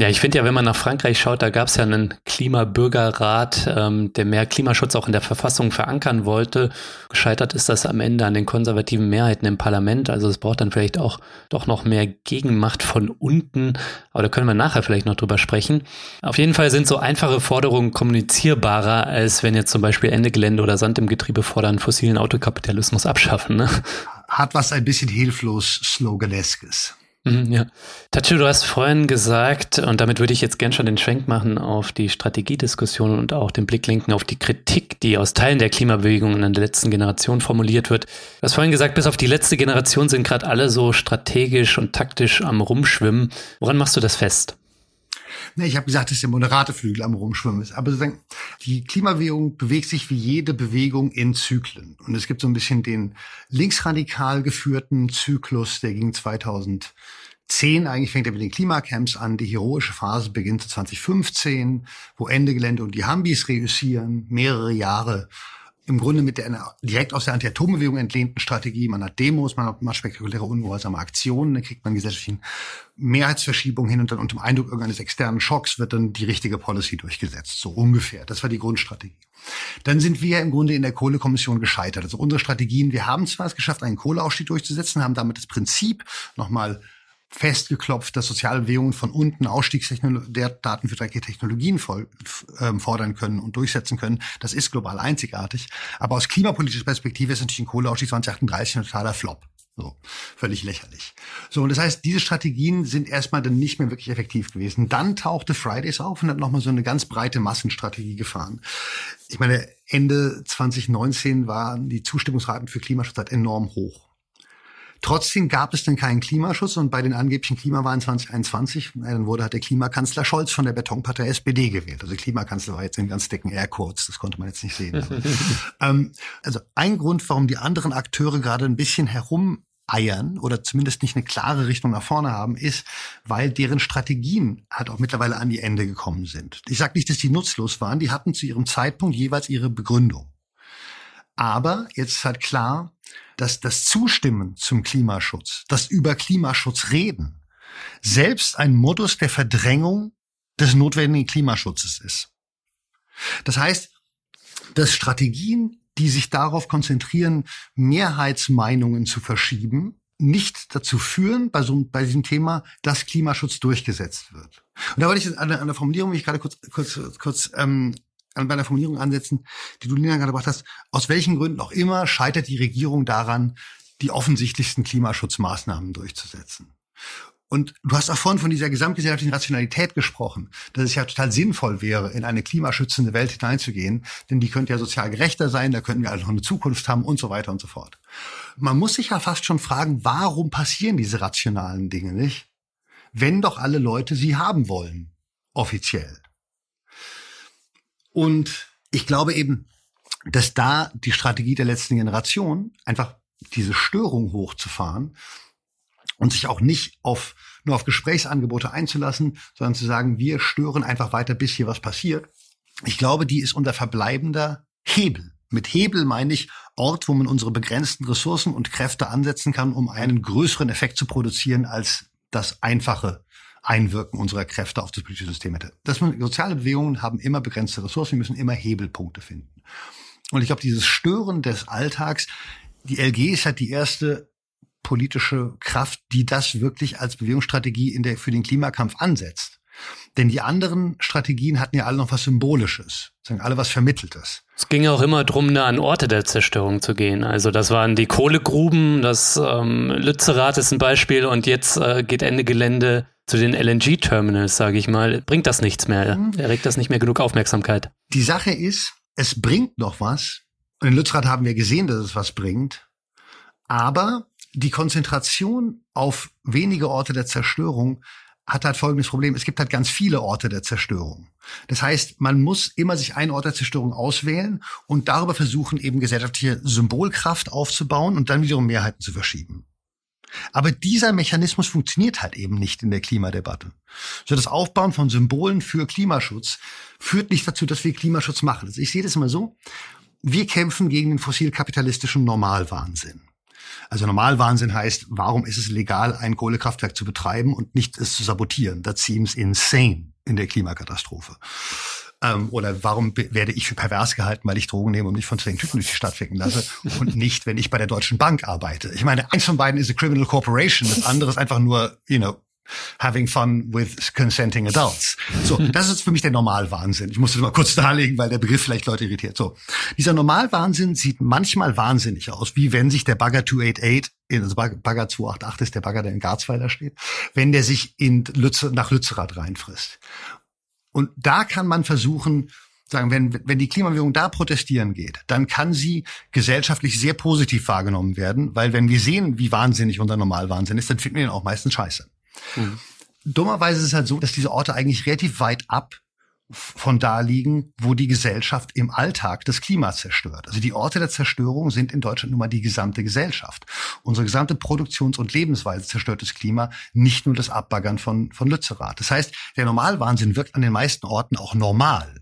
Ja, ich finde ja, wenn man nach Frankreich schaut, da gab es ja einen Klimabürgerrat, ähm, der mehr Klimaschutz auch in der Verfassung verankern wollte. Gescheitert ist das am Ende an den konservativen Mehrheiten im Parlament. Also es braucht dann vielleicht auch doch noch mehr Gegenmacht von unten. Aber da können wir nachher vielleicht noch drüber sprechen. Auf jeden Fall sind so einfache Forderungen kommunizierbarer, als wenn jetzt zum Beispiel Ende Gelände oder Sand im Getriebe fordern, fossilen Autokapitalismus abschaffen. Ne? Hat was ein bisschen hilflos Sloganeskes. Mhm, ja. Tacho, du hast vorhin gesagt, und damit würde ich jetzt gern schon den Schwenk machen auf die Strategiediskussion und auch den Blick lenken auf die Kritik, die aus Teilen der Klimabewegung in der letzten Generation formuliert wird. Du hast vorhin gesagt, bis auf die letzte Generation sind gerade alle so strategisch und taktisch am Rumschwimmen. Woran machst du das fest? Ne, ich habe gesagt, dass der moderate Flügel am Rumschwimmen ist. Aber sozusagen, die Klimabewegung bewegt sich wie jede Bewegung in Zyklen. Und es gibt so ein bisschen den linksradikal geführten Zyklus, der ging 2010 eigentlich fängt er mit den Klimacamps an. Die heroische Phase beginnt 2015, wo Ende Gelände und die Hambis reüssieren, mehrere Jahre im Grunde mit der direkt aus der Anti-Atom-Bewegung entlehnten Strategie. Man hat Demos, man hat mal spektakuläre, ungehorsame Aktionen, dann kriegt man gesellschaftlichen Mehrheitsverschiebungen hin und dann unter dem Eindruck irgendeines externen Schocks wird dann die richtige Policy durchgesetzt. So ungefähr. Das war die Grundstrategie. Dann sind wir im Grunde in der Kohlekommission gescheitert. Also unsere Strategien, wir haben zwar es geschafft, einen Kohleausstieg durchzusetzen, haben damit das Prinzip nochmal festgeklopft, dass soziale Bewegungen von unten Ausstiegsdaten für dreckige Technologien ähm, fordern können und durchsetzen können. Das ist global einzigartig. Aber aus klimapolitischer Perspektive ist natürlich ein Kohleausstieg 2038 ein totaler Flop. So, völlig lächerlich. So, und das heißt, diese Strategien sind erstmal dann nicht mehr wirklich effektiv gewesen. Dann tauchte Fridays auf und hat nochmal so eine ganz breite Massenstrategie gefahren. Ich meine, Ende 2019 waren die Zustimmungsraten für Klimaschutz halt enorm hoch. Trotzdem gab es dann keinen Klimaschutz und bei den angeblichen Klimawahlen 2021, dann wurde halt der Klimakanzler Scholz von der Betonpartei SPD gewählt. Also Klimakanzler war jetzt in ganz dicken Airquotes, das konnte man jetzt nicht sehen. ähm, also ein Grund, warum die anderen Akteure gerade ein bisschen herum eiern oder zumindest nicht eine klare Richtung nach vorne haben, ist, weil deren Strategien halt auch mittlerweile an die Ende gekommen sind. Ich sage nicht, dass die nutzlos waren, die hatten zu ihrem Zeitpunkt jeweils ihre Begründung. Aber jetzt ist halt klar, dass das Zustimmen zum Klimaschutz, das über Klimaschutz reden, selbst ein Modus der Verdrängung des notwendigen Klimaschutzes ist. Das heißt, dass Strategien, die sich darauf konzentrieren, Mehrheitsmeinungen zu verschieben, nicht dazu führen, bei, so, bei diesem Thema, dass Klimaschutz durchgesetzt wird. Und da wollte ich an der, der Formulierung mich gerade kurz, kurz, kurz ähm, an bei einer Formulierung ansetzen, die du Lina gerade gebracht hast. Aus welchen Gründen auch immer scheitert die Regierung daran, die offensichtlichsten Klimaschutzmaßnahmen durchzusetzen. Und du hast auch vorhin von dieser gesamtgesellschaftlichen Rationalität gesprochen, dass es ja total sinnvoll wäre, in eine klimaschützende Welt hineinzugehen, denn die könnte ja sozial gerechter sein, da könnten wir also noch eine Zukunft haben und so weiter und so fort. Man muss sich ja fast schon fragen, warum passieren diese rationalen Dinge nicht, wenn doch alle Leute sie haben wollen, offiziell. Und ich glaube eben, dass da die Strategie der letzten Generation einfach diese Störung hochzufahren und sich auch nicht auf, nur auf Gesprächsangebote einzulassen, sondern zu sagen, wir stören einfach weiter, bis hier was passiert. Ich glaube, die ist unser verbleibender Hebel. Mit Hebel meine ich Ort, wo man unsere begrenzten Ressourcen und Kräfte ansetzen kann, um einen größeren Effekt zu produzieren als das einfache Einwirken unserer Kräfte auf das politische System hätte. Das, soziale Bewegungen haben immer begrenzte Ressourcen, wir müssen immer Hebelpunkte finden. Und ich glaube, dieses Stören des Alltags, die LG ist halt die erste politische Kraft, die das wirklich als Bewegungsstrategie in der, für den Klimakampf ansetzt. Denn die anderen Strategien hatten ja alle noch was Symbolisches, sagen alle was Vermitteltes. Es ging auch immer darum, da an Orte der Zerstörung zu gehen. Also das waren die Kohlegruben, das ähm, Lützerath ist ein Beispiel und jetzt äh, geht Ende Gelände zu den LNG-Terminals, sage ich mal. Bringt das nichts mehr? Mhm. Erregt das nicht mehr genug Aufmerksamkeit? Die Sache ist, es bringt noch was. Und in Lützerath haben wir gesehen, dass es was bringt. Aber die Konzentration auf wenige Orte der Zerstörung hat halt folgendes Problem. Es gibt halt ganz viele Orte der Zerstörung. Das heißt, man muss immer sich einen Ort der Zerstörung auswählen und darüber versuchen, eben gesellschaftliche Symbolkraft aufzubauen und dann wiederum Mehrheiten zu verschieben. Aber dieser Mechanismus funktioniert halt eben nicht in der Klimadebatte. So das Aufbauen von Symbolen für Klimaschutz führt nicht dazu, dass wir Klimaschutz machen. Also ich sehe das immer so. Wir kämpfen gegen den fossilkapitalistischen Normalwahnsinn. Also Normalwahnsinn heißt, warum ist es legal, ein Kohlekraftwerk zu betreiben und nicht es zu sabotieren? That seems insane in der Klimakatastrophe. Ähm, oder warum werde ich für pervers gehalten, weil ich Drogen nehme und mich von zehn Typen durch die Stadt ficken lasse und nicht, wenn ich bei der Deutschen Bank arbeite? Ich meine, eins von beiden ist a criminal corporation, das andere ist einfach nur, you know, having fun with consenting adults. So, das ist für mich der Normalwahnsinn. Ich musste das mal kurz darlegen, weil der Begriff vielleicht Leute irritiert. So, dieser Normalwahnsinn sieht manchmal wahnsinnig aus, wie wenn sich der Bagger 288 also Bagger 288 ist der Bagger, der in Garzweiler steht, wenn der sich in Lütze, nach Lützerath reinfrisst. Und da kann man versuchen, sagen, wenn, wenn die Klimabewegung da protestieren geht, dann kann sie gesellschaftlich sehr positiv wahrgenommen werden, weil wenn wir sehen, wie wahnsinnig unser Normalwahnsinn ist, dann finden wir ihn auch meistens scheiße. Dummerweise ist es halt so, dass diese Orte eigentlich relativ weit ab von da liegen, wo die Gesellschaft im Alltag das Klima zerstört. Also die Orte der Zerstörung sind in Deutschland nun mal die gesamte Gesellschaft. Unsere gesamte Produktions- und Lebensweise zerstört das Klima, nicht nur das Abbaggern von, von Lützerath. Das heißt, der Normalwahnsinn wirkt an den meisten Orten auch normal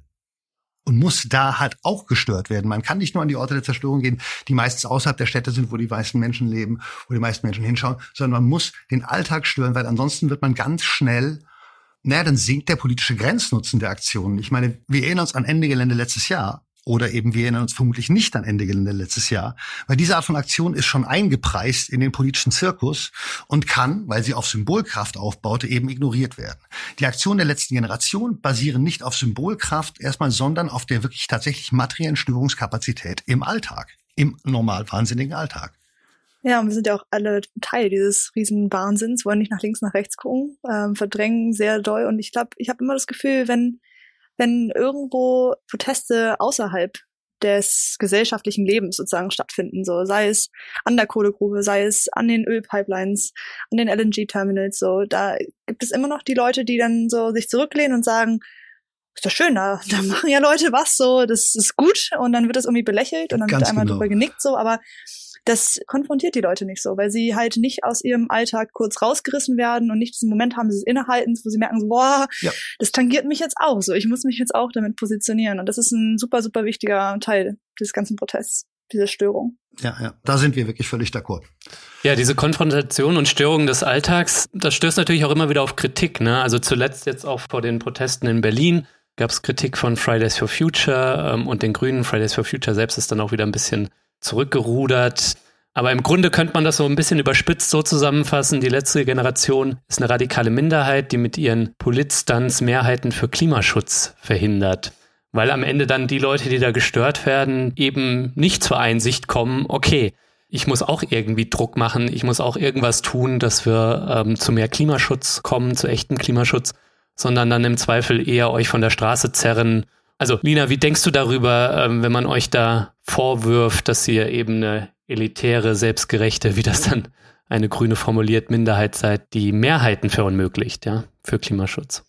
und muss da halt auch gestört werden. Man kann nicht nur an die Orte der Zerstörung gehen, die meistens außerhalb der Städte sind, wo die meisten Menschen leben, wo die meisten Menschen hinschauen, sondern man muss den Alltag stören, weil ansonsten wird man ganz schnell naja, dann sinkt der politische Grenznutzen der Aktionen. Ich meine, wir erinnern uns an Ende Gelände letztes Jahr. Oder eben wir erinnern uns vermutlich nicht an Ende Gelände letztes Jahr, weil diese Art von Aktion ist schon eingepreist in den politischen Zirkus und kann, weil sie auf Symbolkraft aufbaute, eben ignoriert werden. Die Aktionen der letzten Generation basieren nicht auf Symbolkraft erstmal, sondern auf der wirklich tatsächlich materiellen Störungskapazität im Alltag, im normal wahnsinnigen Alltag. Ja, und wir sind ja auch alle Teil dieses riesen Wahnsinns, wollen nicht nach links, nach rechts gucken, ähm, verdrängen sehr doll. Und ich glaube, ich habe immer das Gefühl, wenn, wenn irgendwo Proteste außerhalb des gesellschaftlichen Lebens sozusagen stattfinden, so sei es an der Kohlegrube, sei es an den Ölpipelines, an den LNG-Terminals, so da gibt es immer noch die Leute, die dann so sich zurücklehnen und sagen, ist doch schön, da, da machen ja Leute was, so das ist gut und dann wird das irgendwie belächelt und dann Ganz wird einmal genau. drüber genickt, so, aber das konfrontiert die Leute nicht so, weil sie halt nicht aus ihrem Alltag kurz rausgerissen werden und nicht diesen Moment haben des Innehaltens, wo sie merken, so, boah, ja. das tangiert mich jetzt auch so. Ich muss mich jetzt auch damit positionieren. Und das ist ein super, super wichtiger Teil des ganzen Protests, diese Störung. Ja, ja, da sind wir wirklich völlig d'accord. Ja, diese Konfrontation und Störung des Alltags, das stößt natürlich auch immer wieder auf Kritik. Ne? Also zuletzt jetzt auch vor den Protesten in Berlin gab es Kritik von Fridays for Future ähm, und den Grünen. Fridays for Future selbst ist dann auch wieder ein bisschen zurückgerudert. Aber im Grunde könnte man das so ein bisschen überspitzt so zusammenfassen. Die letzte Generation ist eine radikale Minderheit, die mit ihren Politstunts Mehrheiten für Klimaschutz verhindert. Weil am Ende dann die Leute, die da gestört werden, eben nicht zur Einsicht kommen, okay, ich muss auch irgendwie Druck machen, ich muss auch irgendwas tun, dass wir ähm, zu mehr Klimaschutz kommen, zu echtem Klimaschutz, sondern dann im Zweifel eher euch von der Straße zerren. Also Lina, wie denkst du darüber, ähm, wenn man euch da vorwirft, dass ihr eben eine elitäre, selbstgerechte, wie das dann eine Grüne formuliert, Minderheit seid, die Mehrheiten verunmöglicht, ja, für Klimaschutz?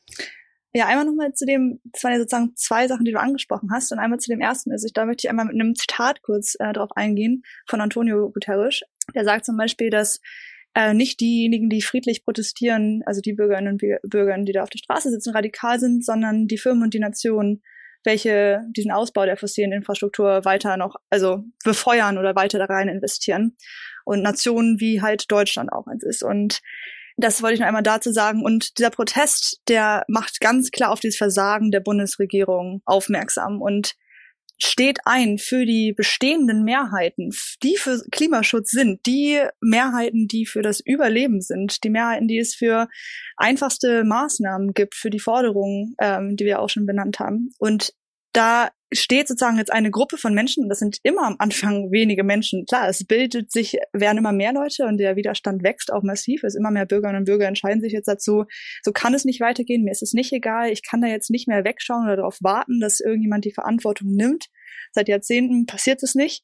Ja, einmal nochmal zu dem, das waren ja sozusagen zwei Sachen, die du angesprochen hast, und einmal zu dem ersten ist, ich, da möchte ich einmal mit einem Zitat kurz äh, drauf eingehen von Antonio Guterres. Der sagt zum Beispiel, dass äh, nicht diejenigen, die friedlich protestieren, also die Bürgerinnen und Bürger, die da auf der Straße sitzen, radikal sind, sondern die Firmen und die Nationen, welche diesen Ausbau der fossilen Infrastruktur weiter noch, also befeuern oder weiter da rein investieren. Und Nationen wie halt Deutschland auch eins ist. Und das wollte ich noch einmal dazu sagen. Und dieser Protest, der macht ganz klar auf dieses Versagen der Bundesregierung aufmerksam und steht ein für die bestehenden Mehrheiten, die für Klimaschutz sind, die Mehrheiten, die für das Überleben sind, die Mehrheiten, die es für einfachste Maßnahmen gibt, für die Forderungen, ähm, die wir auch schon benannt haben. Und da steht sozusagen jetzt eine Gruppe von Menschen, das sind immer am Anfang wenige Menschen. Klar, es bildet sich, werden immer mehr Leute und der Widerstand wächst auch massiv. Es immer mehr Bürgerinnen und Bürger entscheiden sich jetzt dazu, so kann es nicht weitergehen, mir ist es nicht egal, ich kann da jetzt nicht mehr wegschauen oder darauf warten, dass irgendjemand die Verantwortung nimmt. Seit Jahrzehnten passiert es nicht.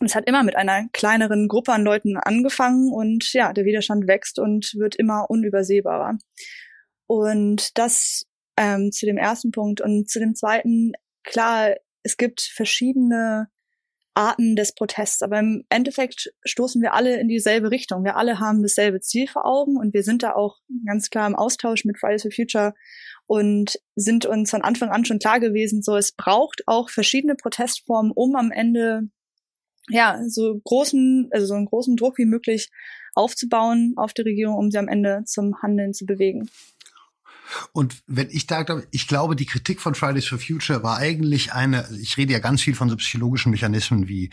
Es hat immer mit einer kleineren Gruppe an Leuten angefangen und ja, der Widerstand wächst und wird immer unübersehbarer. Und das ähm, zu dem ersten Punkt. Und zu dem zweiten, klar, es gibt verschiedene Arten des Protests, aber im Endeffekt stoßen wir alle in dieselbe Richtung. Wir alle haben dasselbe Ziel vor Augen und wir sind da auch ganz klar im Austausch mit Fridays for Future und sind uns von Anfang an schon klar gewesen, so es braucht auch verschiedene Protestformen, um am Ende ja so großen, also so einen großen Druck wie möglich aufzubauen auf die Regierung, um sie am Ende zum Handeln zu bewegen. Und wenn ich da glaube, ich glaube, die Kritik von Fridays for Future war eigentlich eine, ich rede ja ganz viel von so psychologischen Mechanismen wie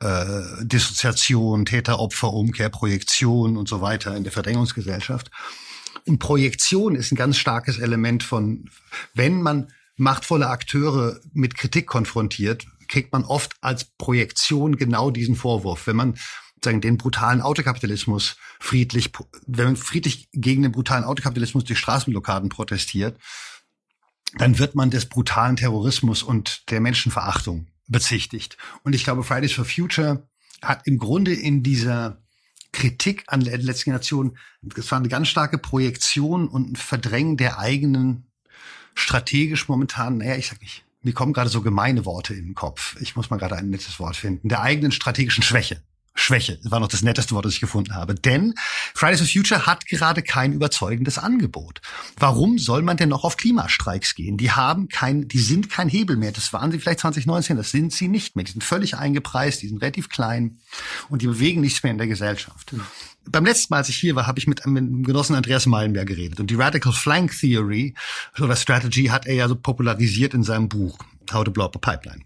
äh, Dissoziation, Täter-Opfer-Umkehr, Projektion und so weiter in der Verdrängungsgesellschaft. Und Projektion ist ein ganz starkes Element von, wenn man machtvolle Akteure mit Kritik konfrontiert, kriegt man oft als Projektion genau diesen Vorwurf. Wenn man sagen, den brutalen Autokapitalismus friedlich, wenn man friedlich gegen den brutalen Autokapitalismus durch Straßenblockaden protestiert, dann wird man des brutalen Terrorismus und der Menschenverachtung bezichtigt. Und ich glaube, Fridays for Future hat im Grunde in dieser Kritik an der letzten Generation, das war eine ganz starke Projektion und ein Verdrängen der eigenen strategisch momentan, naja, ich sag nicht, mir kommen gerade so gemeine Worte in den Kopf. Ich muss mal gerade ein nettes Wort finden. Der eigenen strategischen Schwäche. Schwäche. War noch das netteste Wort, das ich gefunden habe. Denn Fridays for Future hat gerade kein überzeugendes Angebot. Warum soll man denn noch auf Klimastreiks gehen? Die haben kein, die sind kein Hebel mehr. Das waren sie vielleicht 2019, das sind sie nicht mehr. Die sind völlig eingepreist, die sind relativ klein und die bewegen nichts mehr in der Gesellschaft. Mhm. Beim letzten Mal, als ich hier war, habe ich mit, dem Genossen Andreas Meilenberg geredet. Und die Radical Flank Theory oder Strategy hat er ja so popularisiert in seinem Buch How to Blow Up a Pipeline.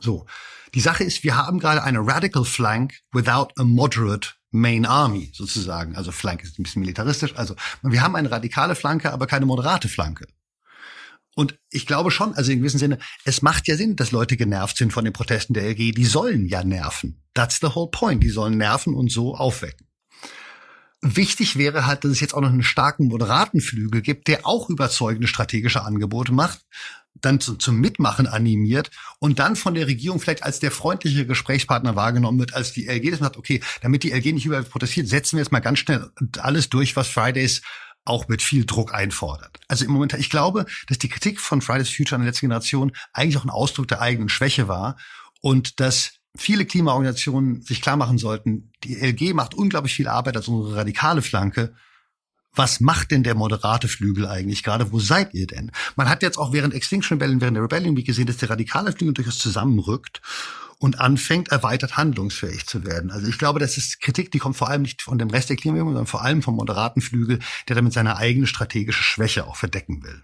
So. Die Sache ist, wir haben gerade eine Radical Flank without a moderate Main Army sozusagen. Also Flank ist ein bisschen militaristisch. Also wir haben eine radikale Flanke, aber keine moderate Flanke. Und ich glaube schon, also in gewissem Sinne, es macht ja Sinn, dass Leute genervt sind von den Protesten der LG. Die sollen ja nerven. That's the whole point. Die sollen nerven und so aufwecken. Wichtig wäre halt, dass es jetzt auch noch einen starken moderaten Flügel gibt, der auch überzeugende strategische Angebote macht, dann zu, zum Mitmachen animiert und dann von der Regierung vielleicht als der freundliche Gesprächspartner wahrgenommen wird, als die LG das macht, okay, damit die LG nicht überall protestiert, setzen wir jetzt mal ganz schnell alles durch, was Fridays auch mit viel Druck einfordert. Also im Moment, ich glaube, dass die Kritik von Fridays Future an der letzten Generation eigentlich auch ein Ausdruck der eigenen Schwäche war und dass viele Klimaorganisationen sich klar machen sollten, die LG macht unglaublich viel Arbeit als unsere radikale Flanke was macht denn der moderate Flügel eigentlich gerade? Wo seid ihr denn? Man hat jetzt auch während Extinction Rebellion, während der Rebellion Week gesehen, dass der radikale Flügel durchaus zusammenrückt und anfängt, erweitert handlungsfähig zu werden. Also ich glaube, das ist Kritik, die kommt vor allem nicht von dem Rest der Klimabewegung, sondern vor allem vom moderaten Flügel, der damit seine eigene strategische Schwäche auch verdecken will.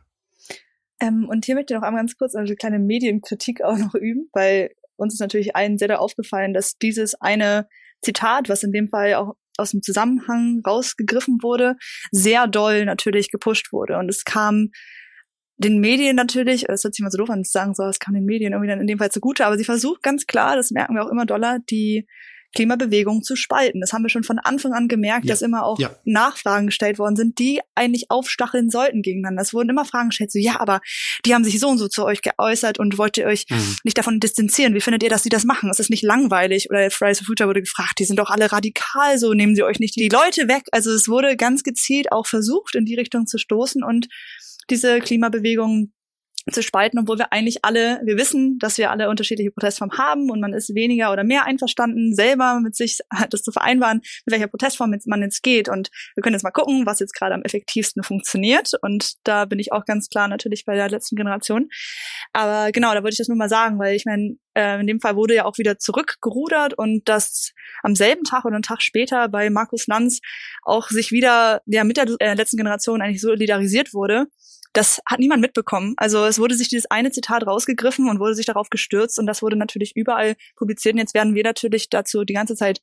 Ähm, und hier möchte ich noch einmal ganz kurz eine kleine Medienkritik auch noch üben, weil uns ist natürlich allen sehr da aufgefallen, dass dieses eine Zitat, was in dem Fall auch aus dem Zusammenhang rausgegriffen wurde, sehr doll natürlich gepusht wurde. Und es kam den Medien natürlich, es hört sich mal so doof an, zu sagen, so, es kam den Medien irgendwie dann in dem Fall zugute, aber sie versucht ganz klar, das merken wir auch immer doller, die Klimabewegung zu spalten. Das haben wir schon von Anfang an gemerkt, ja. dass immer auch ja. Nachfragen gestellt worden sind, die eigentlich aufstacheln sollten gegeneinander. Es wurden immer Fragen gestellt, so, ja, aber die haben sich so und so zu euch geäußert und wollt ihr euch mhm. nicht davon distanzieren? Wie findet ihr, dass sie das machen? Ist das nicht langweilig? Oder Fridays for Future wurde gefragt, die sind doch alle radikal, so nehmen sie euch nicht die Leute weg. Also es wurde ganz gezielt auch versucht, in die Richtung zu stoßen und diese Klimabewegung zu spalten, obwohl wir eigentlich alle, wir wissen, dass wir alle unterschiedliche Protestformen haben und man ist weniger oder mehr einverstanden, selber mit sich das zu vereinbaren, mit welcher Protestform man jetzt geht. Und wir können jetzt mal gucken, was jetzt gerade am effektivsten funktioniert. Und da bin ich auch ganz klar natürlich bei der letzten Generation. Aber genau, da wollte ich das nur mal sagen, weil ich meine, äh, in dem Fall wurde ja auch wieder zurückgerudert und das am selben Tag oder einen Tag später bei Markus Lanz auch sich wieder ja mit der äh, letzten Generation eigentlich solidarisiert wurde das hat niemand mitbekommen. Also es wurde sich dieses eine Zitat rausgegriffen und wurde sich darauf gestürzt und das wurde natürlich überall publiziert. Und jetzt werden wir natürlich dazu die ganze Zeit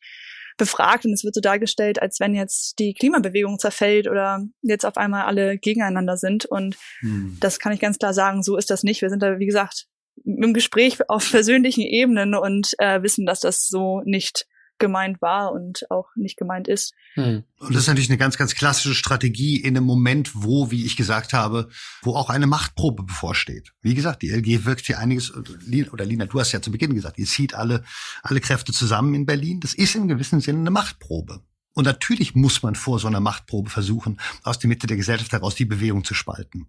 befragt und es wird so dargestellt, als wenn jetzt die Klimabewegung zerfällt oder jetzt auf einmal alle gegeneinander sind. Und hm. das kann ich ganz klar sagen, so ist das nicht. Wir sind da, wie gesagt, im Gespräch auf persönlichen Ebenen und äh, wissen, dass das so nicht gemeint war und auch nicht gemeint ist. Hm. Und das ist natürlich eine ganz, ganz klassische Strategie in einem Moment, wo, wie ich gesagt habe, wo auch eine Machtprobe bevorsteht. Wie gesagt, die LG wirkt hier einiges, oder Lina, du hast ja zu Beginn gesagt, ihr zieht alle, alle Kräfte zusammen in Berlin. Das ist im gewissen Sinne eine Machtprobe. Und natürlich muss man vor so einer Machtprobe versuchen, aus der Mitte der Gesellschaft heraus die Bewegung zu spalten.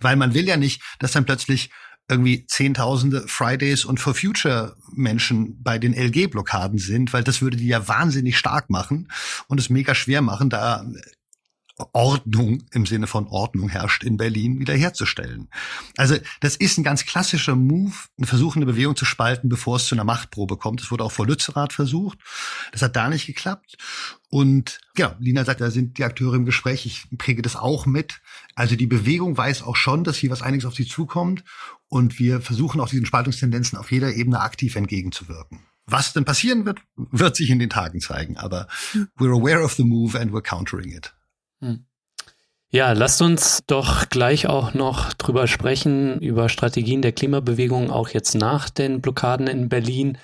Weil man will ja nicht, dass dann plötzlich irgendwie Zehntausende Fridays und For Future Menschen bei den LG-Blockaden sind, weil das würde die ja wahnsinnig stark machen und es mega schwer machen, da Ordnung im Sinne von Ordnung herrscht in Berlin wiederherzustellen. Also das ist ein ganz klassischer Move, eine Versuch, eine Bewegung zu spalten, bevor es zu einer Machtprobe kommt. Das wurde auch vor Lützerath versucht. Das hat da nicht geklappt. Und ja, Lina sagt, da sind die Akteure im Gespräch. Ich präge das auch mit. Also die Bewegung weiß auch schon, dass hier was einiges auf sie zukommt. Und wir versuchen auch diesen Spaltungstendenzen auf jeder Ebene aktiv entgegenzuwirken. Was denn passieren wird, wird sich in den Tagen zeigen. Aber we're aware of the move and we're countering it. Hm. Ja, lasst uns doch gleich auch noch drüber sprechen, über Strategien der Klimabewegung, auch jetzt nach den Blockaden in Berlin.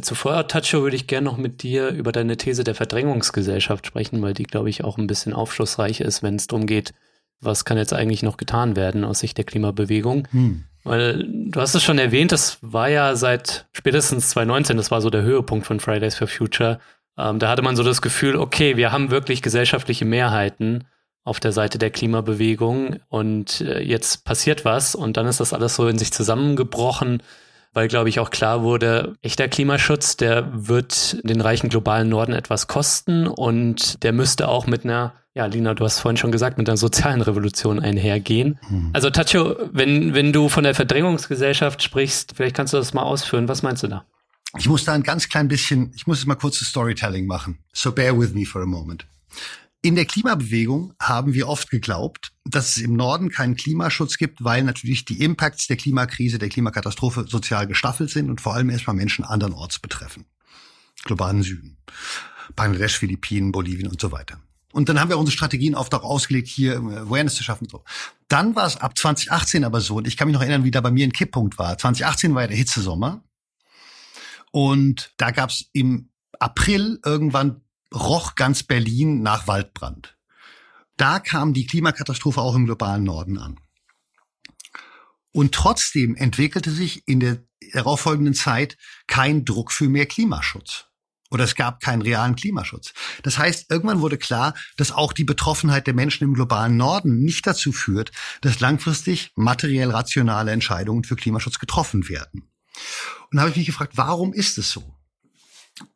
Zuvor, Tacho, würde ich gerne noch mit dir über deine These der Verdrängungsgesellschaft sprechen, weil die, glaube ich, auch ein bisschen aufschlussreich ist, wenn es darum geht, was kann jetzt eigentlich noch getan werden aus Sicht der Klimabewegung. Hm. Weil du hast es schon erwähnt, das war ja seit spätestens 2019, das war so der Höhepunkt von Fridays for Future, ähm, da hatte man so das Gefühl, okay, wir haben wirklich gesellschaftliche Mehrheiten auf der Seite der Klimabewegung und äh, jetzt passiert was und dann ist das alles so in sich zusammengebrochen, weil, glaube ich, auch klar wurde, echter Klimaschutz, der wird den reichen globalen Norden etwas kosten und der müsste auch mit einer ja, Lina, du hast vorhin schon gesagt, mit einer sozialen Revolution einhergehen. Hm. Also Tacho, wenn, wenn du von der Verdrängungsgesellschaft sprichst, vielleicht kannst du das mal ausführen. Was meinst du da? Ich muss da ein ganz klein bisschen, ich muss jetzt mal kurzes Storytelling machen. So bear with me for a moment. In der Klimabewegung haben wir oft geglaubt, dass es im Norden keinen Klimaschutz gibt, weil natürlich die Impacts der Klimakrise, der Klimakatastrophe sozial gestaffelt sind und vor allem erstmal Menschen andernorts betreffen. Globalen Süden. Bangladesch, Philippinen, Bolivien und so weiter. Und dann haben wir unsere Strategien oft auch ausgelegt, hier Awareness zu schaffen. So. Dann war es ab 2018 aber so, und ich kann mich noch erinnern, wie da bei mir ein Kipppunkt war. 2018 war ja der Hitzesommer. Und da gab es im April irgendwann roch ganz Berlin nach Waldbrand. Da kam die Klimakatastrophe auch im globalen Norden an. Und trotzdem entwickelte sich in der darauffolgenden Zeit kein Druck für mehr Klimaschutz. Oder es gab keinen realen Klimaschutz. Das heißt, irgendwann wurde klar, dass auch die Betroffenheit der Menschen im globalen Norden nicht dazu führt, dass langfristig materiell rationale Entscheidungen für Klimaschutz getroffen werden. Und da habe ich mich gefragt, warum ist es so?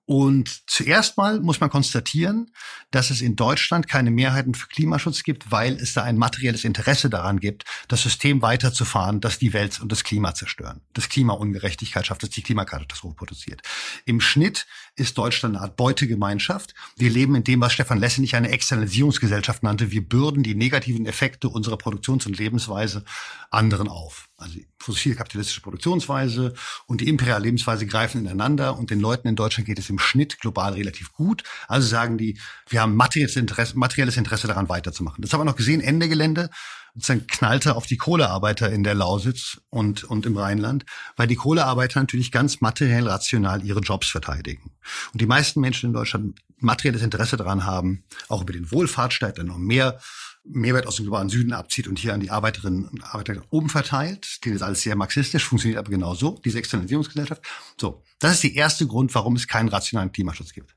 Und zuerst mal muss man konstatieren, dass es in Deutschland keine Mehrheiten für Klimaschutz gibt, weil es da ein materielles Interesse daran gibt, das System weiterzufahren, das die Welt und das Klima zerstören. Das Klimaungerechtigkeit schafft, das die Klimakatastrophe produziert. Im Schnitt ist Deutschland eine Art Beutegemeinschaft. Wir leben in dem, was Stefan Lessenich eine Externalisierungsgesellschaft nannte. Wir bürden die negativen Effekte unserer Produktions- und Lebensweise anderen auf. Also fossil-kapitalistische Produktionsweise und die imperiale Lebensweise greifen ineinander und den Leuten in Deutschland geht es im Schnitt global relativ gut. Also sagen die, wir haben materielles Interesse, materielles Interesse daran weiterzumachen. Das haben wir noch gesehen, Ende Gelände sozusagen knallte auf die Kohlearbeiter in der Lausitz und, und im Rheinland, weil die Kohlearbeiter natürlich ganz materiell rational ihre Jobs verteidigen. Und die meisten Menschen in Deutschland materielles Interesse daran haben, auch über den Wohlfahrtsstaat, der noch mehr Mehrwert aus dem globalen Süden abzieht und hier an die Arbeiterinnen und Arbeiter oben verteilt. Den ist alles sehr marxistisch, funktioniert aber genau so, diese Externalisierungsgesellschaft. So, das ist der erste Grund, warum es keinen rationalen Klimaschutz gibt.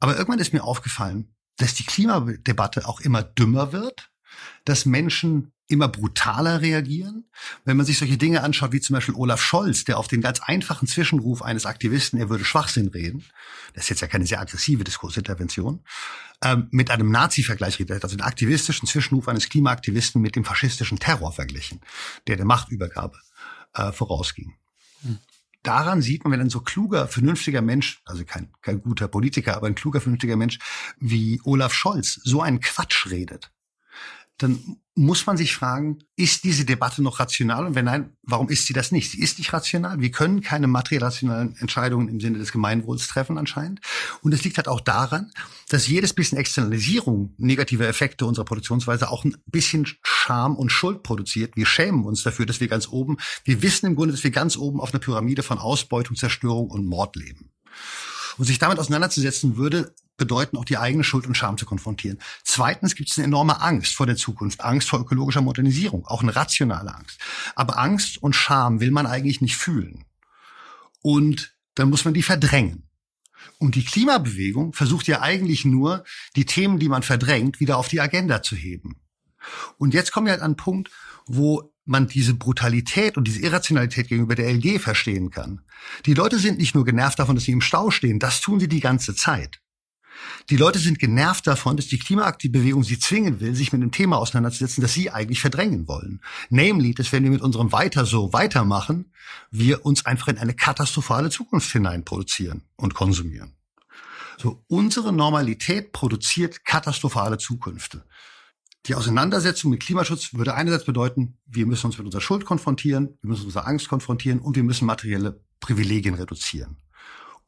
Aber irgendwann ist mir aufgefallen, dass die Klimadebatte auch immer dümmer wird dass Menschen immer brutaler reagieren. Wenn man sich solche Dinge anschaut, wie zum Beispiel Olaf Scholz, der auf den ganz einfachen Zwischenruf eines Aktivisten, er würde Schwachsinn reden, das ist jetzt ja keine sehr aggressive Diskursintervention, ähm, mit einem Nazi-Vergleich redet, also den aktivistischen Zwischenruf eines Klimaaktivisten mit dem faschistischen Terror verglichen, der der Machtübergabe äh, vorausging. Hm. Daran sieht man, wenn ein so kluger, vernünftiger Mensch, also kein, kein guter Politiker, aber ein kluger, vernünftiger Mensch wie Olaf Scholz so einen Quatsch redet, dann muss man sich fragen, ist diese Debatte noch rational? Und wenn nein, warum ist sie das nicht? Sie ist nicht rational. Wir können keine materiell rationalen Entscheidungen im Sinne des Gemeinwohls treffen anscheinend. Und es liegt halt auch daran, dass jedes bisschen Externalisierung negativer Effekte unserer Produktionsweise auch ein bisschen Scham und Schuld produziert. Wir schämen uns dafür, dass wir ganz oben, wir wissen im Grunde, dass wir ganz oben auf einer Pyramide von Ausbeutung, Zerstörung und Mord leben. Und sich damit auseinanderzusetzen würde bedeuten, auch die eigene Schuld und Scham zu konfrontieren. Zweitens gibt es eine enorme Angst vor der Zukunft, Angst vor ökologischer Modernisierung, auch eine rationale Angst. Aber Angst und Scham will man eigentlich nicht fühlen. Und dann muss man die verdrängen. Und die Klimabewegung versucht ja eigentlich nur, die Themen, die man verdrängt, wieder auf die Agenda zu heben. Und jetzt kommen wir halt an einen Punkt, wo man diese Brutalität und diese Irrationalität gegenüber der LG verstehen kann. Die Leute sind nicht nur genervt davon, dass sie im Stau stehen, das tun sie die ganze Zeit. Die Leute sind genervt davon, dass die Klimaaktivbewegung sie zwingen will, sich mit einem Thema auseinanderzusetzen, das sie eigentlich verdrängen wollen. Nämlich, dass wenn wir mit unserem Weiter so weitermachen, wir uns einfach in eine katastrophale Zukunft hinein produzieren und konsumieren. So, unsere Normalität produziert katastrophale Zukünfte. Die Auseinandersetzung mit Klimaschutz würde einerseits bedeuten, wir müssen uns mit unserer Schuld konfrontieren, wir müssen unsere Angst konfrontieren und wir müssen materielle Privilegien reduzieren.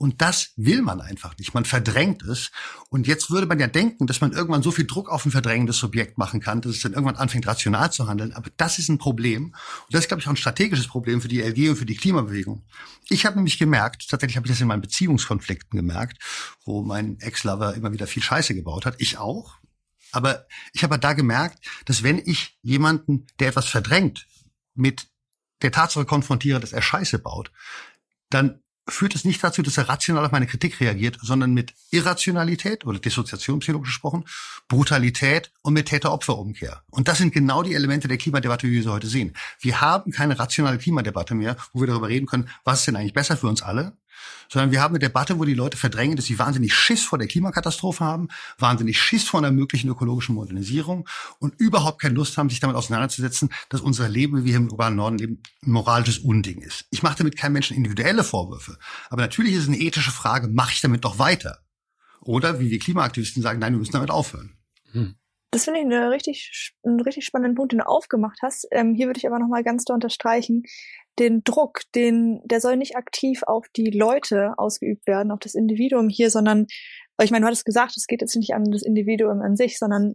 Und das will man einfach nicht. Man verdrängt es. Und jetzt würde man ja denken, dass man irgendwann so viel Druck auf ein verdrängendes Subjekt machen kann, dass es dann irgendwann anfängt, rational zu handeln. Aber das ist ein Problem. Und das ist, glaube ich, auch ein strategisches Problem für die LG und für die Klimabewegung. Ich habe nämlich gemerkt, tatsächlich habe ich das in meinen Beziehungskonflikten gemerkt, wo mein Ex-Lover immer wieder viel Scheiße gebaut hat. Ich auch. Aber ich habe da gemerkt, dass wenn ich jemanden, der etwas verdrängt, mit der Tatsache konfrontiere, dass er Scheiße baut, dann führt es nicht dazu, dass er rational auf meine Kritik reagiert, sondern mit Irrationalität oder Dissoziation psychologisch gesprochen, Brutalität und mit Täter-Opfer-Umkehr. Und das sind genau die Elemente der Klimadebatte, wie wir sie heute sehen. Wir haben keine rationale Klimadebatte mehr, wo wir darüber reden können, was ist denn eigentlich besser für uns alle, sondern wir haben eine Debatte, wo die Leute verdrängen, dass sie wahnsinnig Schiss vor der Klimakatastrophe haben, wahnsinnig Schiss vor einer möglichen ökologischen Modernisierung und überhaupt keine Lust haben, sich damit auseinanderzusetzen, dass unser Leben, wie wir im globalen Norden leben, ein moralisches Unding ist. Ich mache damit keinem Menschen individuelle Vorwürfe, aber natürlich ist es eine ethische Frage, mache ich damit doch weiter? Oder wie wir Klimaaktivisten sagen, nein, wir müssen damit aufhören. Hm. Das finde ich eine richtig, einen richtig spannenden Punkt, den du aufgemacht hast. Ähm, hier würde ich aber noch mal ganz doll unterstreichen, den Druck, den, der soll nicht aktiv auf die Leute ausgeübt werden, auf das Individuum hier, sondern, ich meine, du hattest gesagt, es geht jetzt nicht an das Individuum an sich, sondern,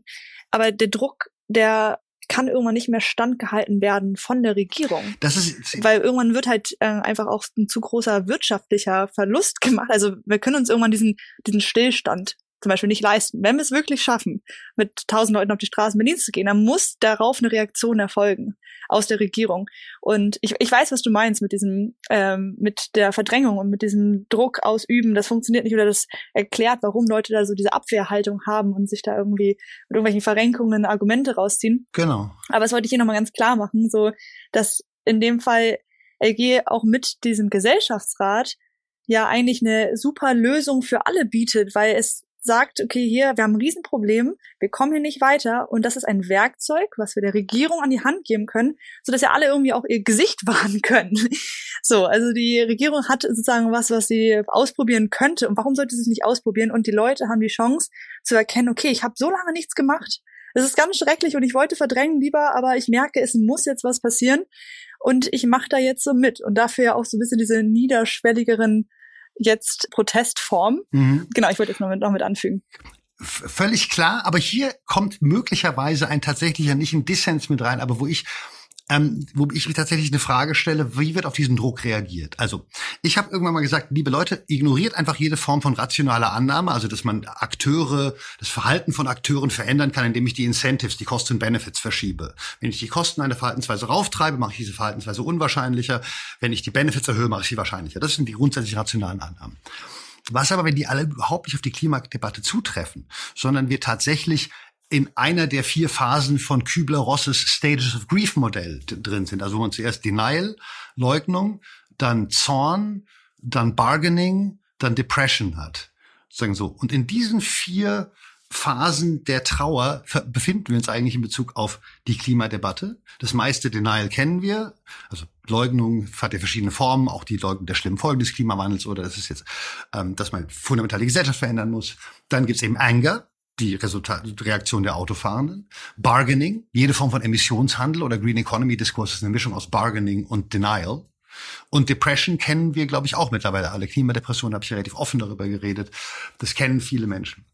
aber der Druck, der kann irgendwann nicht mehr standgehalten werden von der Regierung. Das ist, weil irgendwann wird halt äh, einfach auch ein zu großer wirtschaftlicher Verlust gemacht. Also wir können uns irgendwann diesen diesen Stillstand zum Beispiel nicht leisten. Wenn wir es wirklich schaffen, mit tausend Leuten auf die Straßen Berlins zu gehen, dann muss darauf eine Reaktion erfolgen aus der Regierung. Und ich, ich weiß, was du meinst mit diesem, ähm, mit der Verdrängung und mit diesem Druck ausüben. Das funktioniert nicht oder das erklärt, warum Leute da so diese Abwehrhaltung haben und sich da irgendwie mit irgendwelchen Verrenkungen Argumente rausziehen. Genau. Aber das wollte ich hier nochmal ganz klar machen, so, dass in dem Fall LG auch mit diesem Gesellschaftsrat ja eigentlich eine super Lösung für alle bietet, weil es sagt, okay, hier, wir haben ein Riesenproblem, wir kommen hier nicht weiter und das ist ein Werkzeug, was wir der Regierung an die Hand geben können, so dass ja alle irgendwie auch ihr Gesicht wahren können. So, also die Regierung hat sozusagen was, was sie ausprobieren könnte und warum sollte sie es nicht ausprobieren und die Leute haben die Chance zu erkennen, okay, ich habe so lange nichts gemacht. Es ist ganz schrecklich und ich wollte verdrängen lieber, aber ich merke, es muss jetzt was passieren und ich mache da jetzt so mit und dafür auch so ein bisschen diese niederschwelligeren jetzt Protestform. Mhm. Genau, ich wollte jetzt noch mit, noch mit anfügen. Völlig klar, aber hier kommt möglicherweise ein tatsächlicher, nicht ein Dissens mit rein, aber wo ich ähm, wo ich mich tatsächlich eine Frage stelle, wie wird auf diesen Druck reagiert? Also, ich habe irgendwann mal gesagt, liebe Leute, ignoriert einfach jede Form von rationaler Annahme, also dass man Akteure, das Verhalten von Akteuren verändern kann, indem ich die Incentives, die Kosten und Benefits verschiebe. Wenn ich die Kosten einer Verhaltensweise rauftreibe, mache ich diese Verhaltensweise unwahrscheinlicher. Wenn ich die Benefits erhöhe, mache ich sie wahrscheinlicher. Das sind die grundsätzlich rationalen Annahmen. Was aber, wenn die alle überhaupt nicht auf die Klimadebatte zutreffen, sondern wir tatsächlich in einer der vier Phasen von Kübler-Rosses Stages of Grief Modell drin sind. Also wo man zuerst Denial, Leugnung, dann Zorn, dann Bargaining, dann Depression hat. Sagen so. Und in diesen vier Phasen der Trauer befinden wir uns eigentlich in Bezug auf die Klimadebatte. Das meiste Denial kennen wir. Also Leugnung hat ja verschiedene Formen, auch die Leugnung der schlimmen Folgen des Klimawandels oder das ist jetzt, ähm, dass man fundamental die Gesellschaft verändern muss. Dann gibt's eben Anger, die Resultat, Reaktion der Autofahrenden. Bargaining, jede Form von Emissionshandel oder Green Economy Diskurs ist eine Mischung aus Bargaining und Denial. Und Depression kennen wir, glaube ich, auch mittlerweile alle. Klimadepression habe ich relativ offen darüber geredet. Das kennen viele Menschen.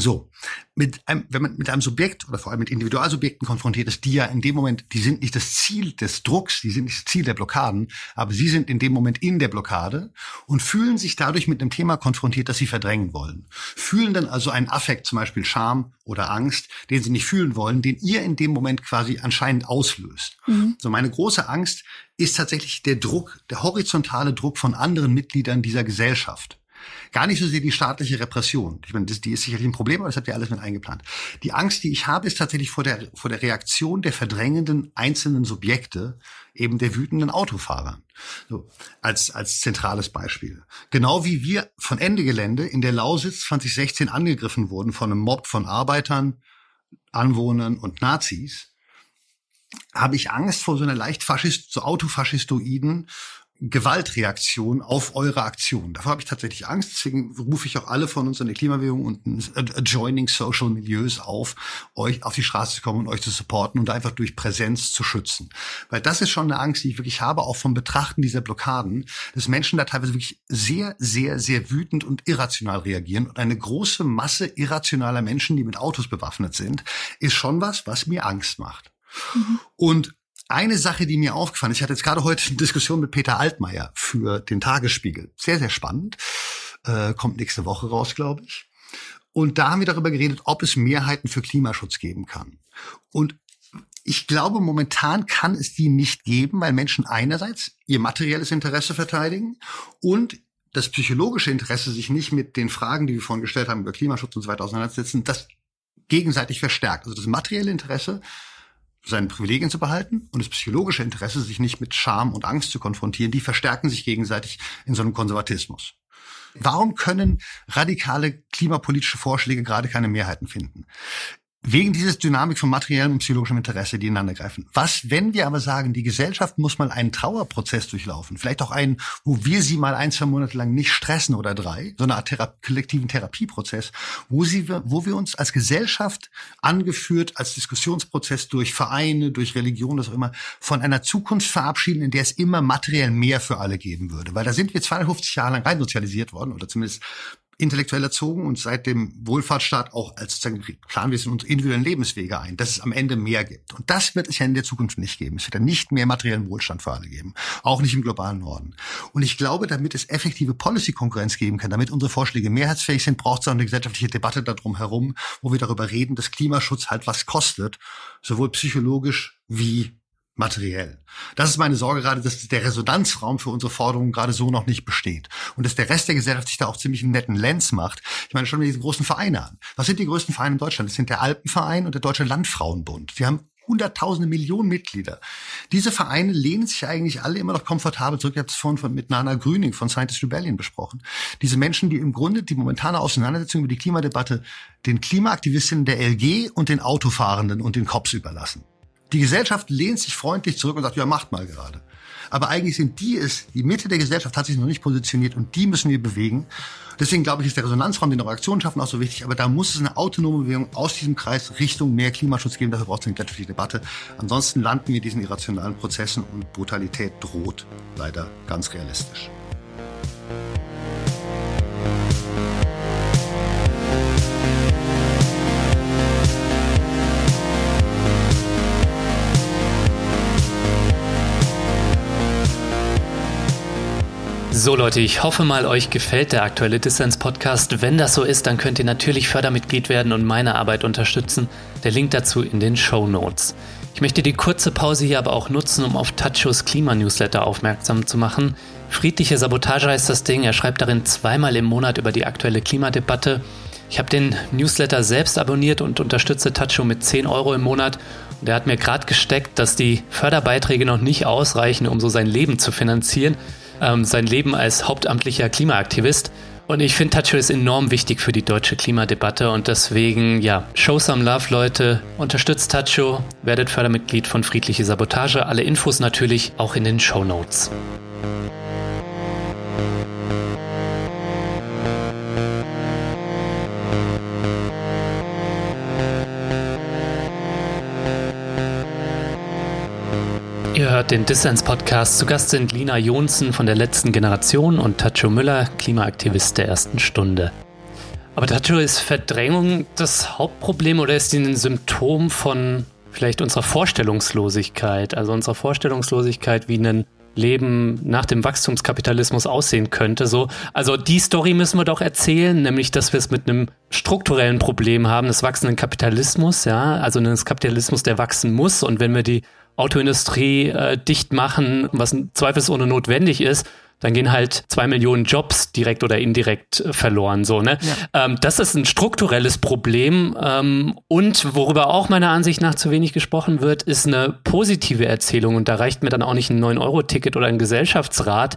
So, mit einem, wenn man mit einem Subjekt oder vor allem mit Individualsubjekten konfrontiert ist, die ja in dem Moment, die sind nicht das Ziel des Drucks, die sind nicht das Ziel der Blockaden, aber sie sind in dem Moment in der Blockade und fühlen sich dadurch mit einem Thema konfrontiert, das sie verdrängen wollen. Fühlen dann also einen Affekt, zum Beispiel Scham oder Angst, den sie nicht fühlen wollen, den ihr in dem Moment quasi anscheinend auslöst. Mhm. So meine große Angst ist tatsächlich der Druck, der horizontale Druck von anderen Mitgliedern dieser Gesellschaft. Gar nicht so sehr die staatliche Repression. Ich meine, das, die ist sicherlich ein Problem, aber das habt ihr alles mit eingeplant. Die Angst, die ich habe, ist tatsächlich vor der, vor der Reaktion der verdrängenden einzelnen Subjekte, eben der wütenden Autofahrer. So, als, als zentrales Beispiel. Genau wie wir von Ende Gelände in der Lausitz 2016 angegriffen wurden von einem Mob von Arbeitern, Anwohnern und Nazis, habe ich Angst vor so einer leicht faschist, so autofaschistoiden Gewaltreaktion auf eure Aktion. Davor habe ich tatsächlich Angst. Deswegen rufe ich auch alle von uns in der Klimabewegung und adjoining Social Milieus auf, euch auf die Straße zu kommen und euch zu supporten und einfach durch Präsenz zu schützen. Weil das ist schon eine Angst, die ich wirklich habe, auch vom Betrachten dieser Blockaden, dass Menschen da teilweise wirklich sehr, sehr, sehr wütend und irrational reagieren. Und eine große Masse irrationaler Menschen, die mit Autos bewaffnet sind, ist schon was, was mir Angst macht. Mhm. Und eine Sache, die mir aufgefallen ist, ich hatte jetzt gerade heute eine Diskussion mit Peter Altmaier für den Tagesspiegel. Sehr, sehr spannend. Äh, kommt nächste Woche raus, glaube ich. Und da haben wir darüber geredet, ob es Mehrheiten für Klimaschutz geben kann. Und ich glaube, momentan kann es die nicht geben, weil Menschen einerseits ihr materielles Interesse verteidigen und das psychologische Interesse sich nicht mit den Fragen, die wir vorhin gestellt haben über Klimaschutz und so weiter auseinandersetzen, das gegenseitig verstärkt. Also das materielle Interesse seine Privilegien zu behalten und das psychologische Interesse, sich nicht mit Scham und Angst zu konfrontieren, die verstärken sich gegenseitig in so einem Konservatismus. Warum können radikale klimapolitische Vorschläge gerade keine Mehrheiten finden? Wegen dieses Dynamik von materiellem und psychologischem Interesse, die ineinander greifen. Was, wenn wir aber sagen, die Gesellschaft muss mal einen Trauerprozess durchlaufen, vielleicht auch einen, wo wir sie mal ein, zwei Monate lang nicht stressen oder drei, so eine Art Thera kollektiven Therapieprozess, wo sie, wo wir uns als Gesellschaft angeführt, als Diskussionsprozess durch Vereine, durch Religion, was auch immer, von einer Zukunft verabschieden, in der es immer materiell mehr für alle geben würde. Weil da sind wir 250 Jahre lang rein sozialisiert worden, oder zumindest intellektuell erzogen und seit dem Wohlfahrtsstaat auch als planen wir unsere individuellen Lebenswege ein, dass es am Ende mehr gibt. Und das wird es ja in der Zukunft nicht geben. Es wird ja nicht mehr materiellen Wohlstand für alle geben. Auch nicht im globalen Norden. Und ich glaube, damit es effektive Policy-Konkurrenz geben kann, damit unsere Vorschläge mehrheitsfähig sind, braucht es auch eine gesellschaftliche Debatte darum herum, wo wir darüber reden, dass Klimaschutz halt was kostet, sowohl psychologisch wie materiell. Das ist meine Sorge gerade, dass der Resonanzraum für unsere Forderungen gerade so noch nicht besteht. Und dass der Rest der Gesellschaft sich da auch ziemlich einen netten Lenz macht. Ich meine, schon mit diesen großen Vereine an. Was sind die größten Vereine in Deutschland? Das sind der Alpenverein und der Deutsche Landfrauenbund. Die haben hunderttausende Millionen Mitglieder. Diese Vereine lehnen sich eigentlich alle immer noch komfortabel zurück. Ich habe es vorhin von, mit Nana Grüning von Scientist Rebellion besprochen. Diese Menschen, die im Grunde die momentane Auseinandersetzung über die Klimadebatte den Klimaaktivistinnen der LG und den Autofahrenden und den Cops überlassen. Die Gesellschaft lehnt sich freundlich zurück und sagt, ja, macht mal gerade. Aber eigentlich sind die es, die Mitte der Gesellschaft hat sich noch nicht positioniert und die müssen wir bewegen. Deswegen glaube ich, ist der Resonanzraum, den Reaktionen schaffen, auch so wichtig. Aber da muss es eine autonome Bewegung aus diesem Kreis Richtung mehr Klimaschutz geben. Dafür braucht es eine gesellschaftliche Debatte. Ansonsten landen wir in diesen irrationalen Prozessen und Brutalität droht leider ganz realistisch. So Leute, ich hoffe mal, euch gefällt der aktuelle Dissens-Podcast. Wenn das so ist, dann könnt ihr natürlich Fördermitglied werden und meine Arbeit unterstützen. Der Link dazu in den Show Notes. Ich möchte die kurze Pause hier aber auch nutzen, um auf Tachos Klimanewsletter aufmerksam zu machen. Friedliche Sabotage heißt das Ding. Er schreibt darin zweimal im Monat über die aktuelle Klimadebatte. Ich habe den Newsletter selbst abonniert und unterstütze Tacho mit 10 Euro im Monat. Und er hat mir gerade gesteckt, dass die Förderbeiträge noch nicht ausreichen, um so sein Leben zu finanzieren. Ähm, sein Leben als hauptamtlicher Klimaaktivist. Und ich finde, Tacho ist enorm wichtig für die deutsche Klimadebatte und deswegen, ja, show some love, Leute. Unterstützt Tacho, werdet Fördermitglied von Friedliche Sabotage. Alle Infos natürlich auch in den Show Notes. Hört den Dissens-Podcast. Zu Gast sind Lina Jonsen von der letzten Generation und Tacho Müller, Klimaaktivist der ersten Stunde. Aber Tacho, ist Verdrängung das Hauptproblem oder ist die ein Symptom von vielleicht unserer Vorstellungslosigkeit? Also unserer Vorstellungslosigkeit, wie ein Leben nach dem Wachstumskapitalismus aussehen könnte. So, also die Story müssen wir doch erzählen, nämlich, dass wir es mit einem strukturellen Problem haben, des wachsenden Kapitalismus, ja, also eines Kapitalismus, der wachsen muss. Und wenn wir die Autoindustrie äh, dicht machen, was zweifelsohne notwendig ist, dann gehen halt zwei Millionen Jobs direkt oder indirekt äh, verloren. So, ne? Ja. Ähm, das ist ein strukturelles Problem. Ähm, und worüber auch meiner Ansicht nach zu wenig gesprochen wird, ist eine positive Erzählung. Und da reicht mir dann auch nicht ein 9-Euro-Ticket oder ein Gesellschaftsrat,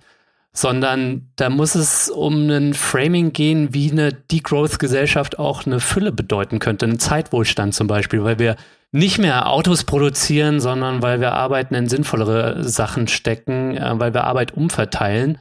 sondern da muss es um ein Framing gehen, wie eine Degrowth-Gesellschaft auch eine Fülle bedeuten könnte, einen Zeitwohlstand zum Beispiel, weil wir nicht mehr Autos produzieren, sondern weil wir Arbeiten in sinnvollere Sachen stecken, äh, weil wir Arbeit umverteilen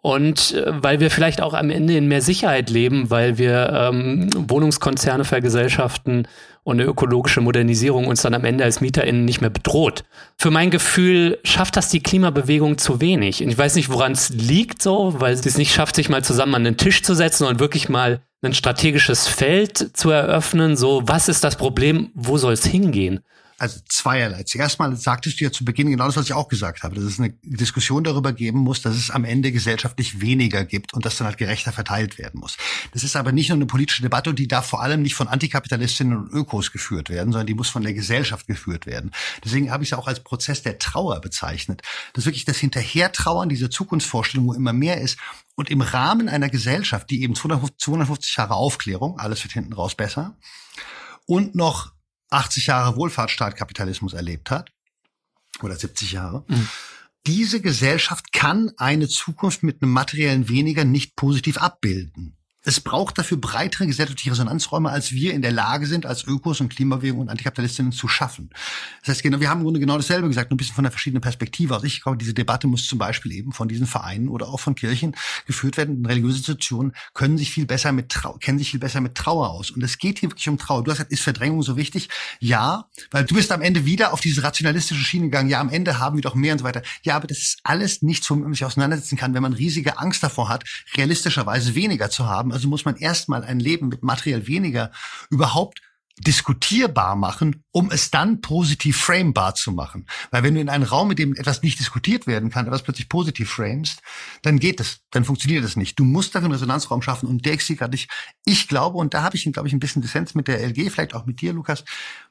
und äh, weil wir vielleicht auch am Ende in mehr Sicherheit leben, weil wir ähm, Wohnungskonzerne vergesellschaften und eine ökologische Modernisierung uns dann am Ende als MieterInnen nicht mehr bedroht. Für mein Gefühl schafft das die Klimabewegung zu wenig. Und ich weiß nicht, woran es liegt so, weil sie es nicht schafft, sich mal zusammen an den Tisch zu setzen und wirklich mal ein strategisches Feld zu eröffnen, so was ist das Problem, wo soll es hingehen? Also zweierlei. Zuerst mal sagtest du ja zu Beginn genau das, was ich auch gesagt habe, dass es eine Diskussion darüber geben muss, dass es am Ende gesellschaftlich weniger gibt und das dann halt gerechter verteilt werden muss. Das ist aber nicht nur eine politische Debatte und die darf vor allem nicht von Antikapitalistinnen und Ökos geführt werden, sondern die muss von der Gesellschaft geführt werden. Deswegen habe ich es auch als Prozess der Trauer bezeichnet. Das ist wirklich das Hinterhertrauern dieser Zukunftsvorstellung, wo immer mehr ist. Und im Rahmen einer Gesellschaft, die eben 250 Jahre Aufklärung, alles wird hinten raus besser, und noch 80 Jahre Wohlfahrtsstaatkapitalismus erlebt hat, oder 70 Jahre, mhm. diese Gesellschaft kann eine Zukunft mit einem materiellen Weniger nicht positiv abbilden. Es braucht dafür breitere gesellschaftliche Resonanzräume, als wir in der Lage sind, als Ökos und Klimabewegung und Antikapitalistinnen zu schaffen. Das heißt, genau, wir haben im Grunde genau dasselbe gesagt, nur ein bisschen von einer verschiedenen Perspektive aus. Ich glaube, diese Debatte muss zum Beispiel eben von diesen Vereinen oder auch von Kirchen geführt werden. Religiöse Institutionen können sich viel besser mit Trauer, kennen sich viel besser mit Trauer aus. Und es geht hier wirklich um Trauer. Du hast gesagt, ist Verdrängung so wichtig? Ja, weil du bist am Ende wieder auf diese rationalistische Schiene gegangen. Ja, am Ende haben wir doch mehr und so weiter. Ja, aber das ist alles nichts, womit man sich auseinandersetzen kann, wenn man riesige Angst davor hat, realistischerweise weniger zu haben also muss man erstmal ein Leben mit materiell weniger überhaupt diskutierbar machen, um es dann positiv framebar zu machen. Weil wenn du in einen Raum, mit dem etwas nicht diskutiert werden kann, etwas plötzlich positiv framest, dann geht es, dann funktioniert es nicht. Du musst dafür einen Resonanzraum schaffen und der gerade nicht. Ich glaube, und da habe ich, glaube ich, ein bisschen Dissens mit der LG, vielleicht auch mit dir, Lukas,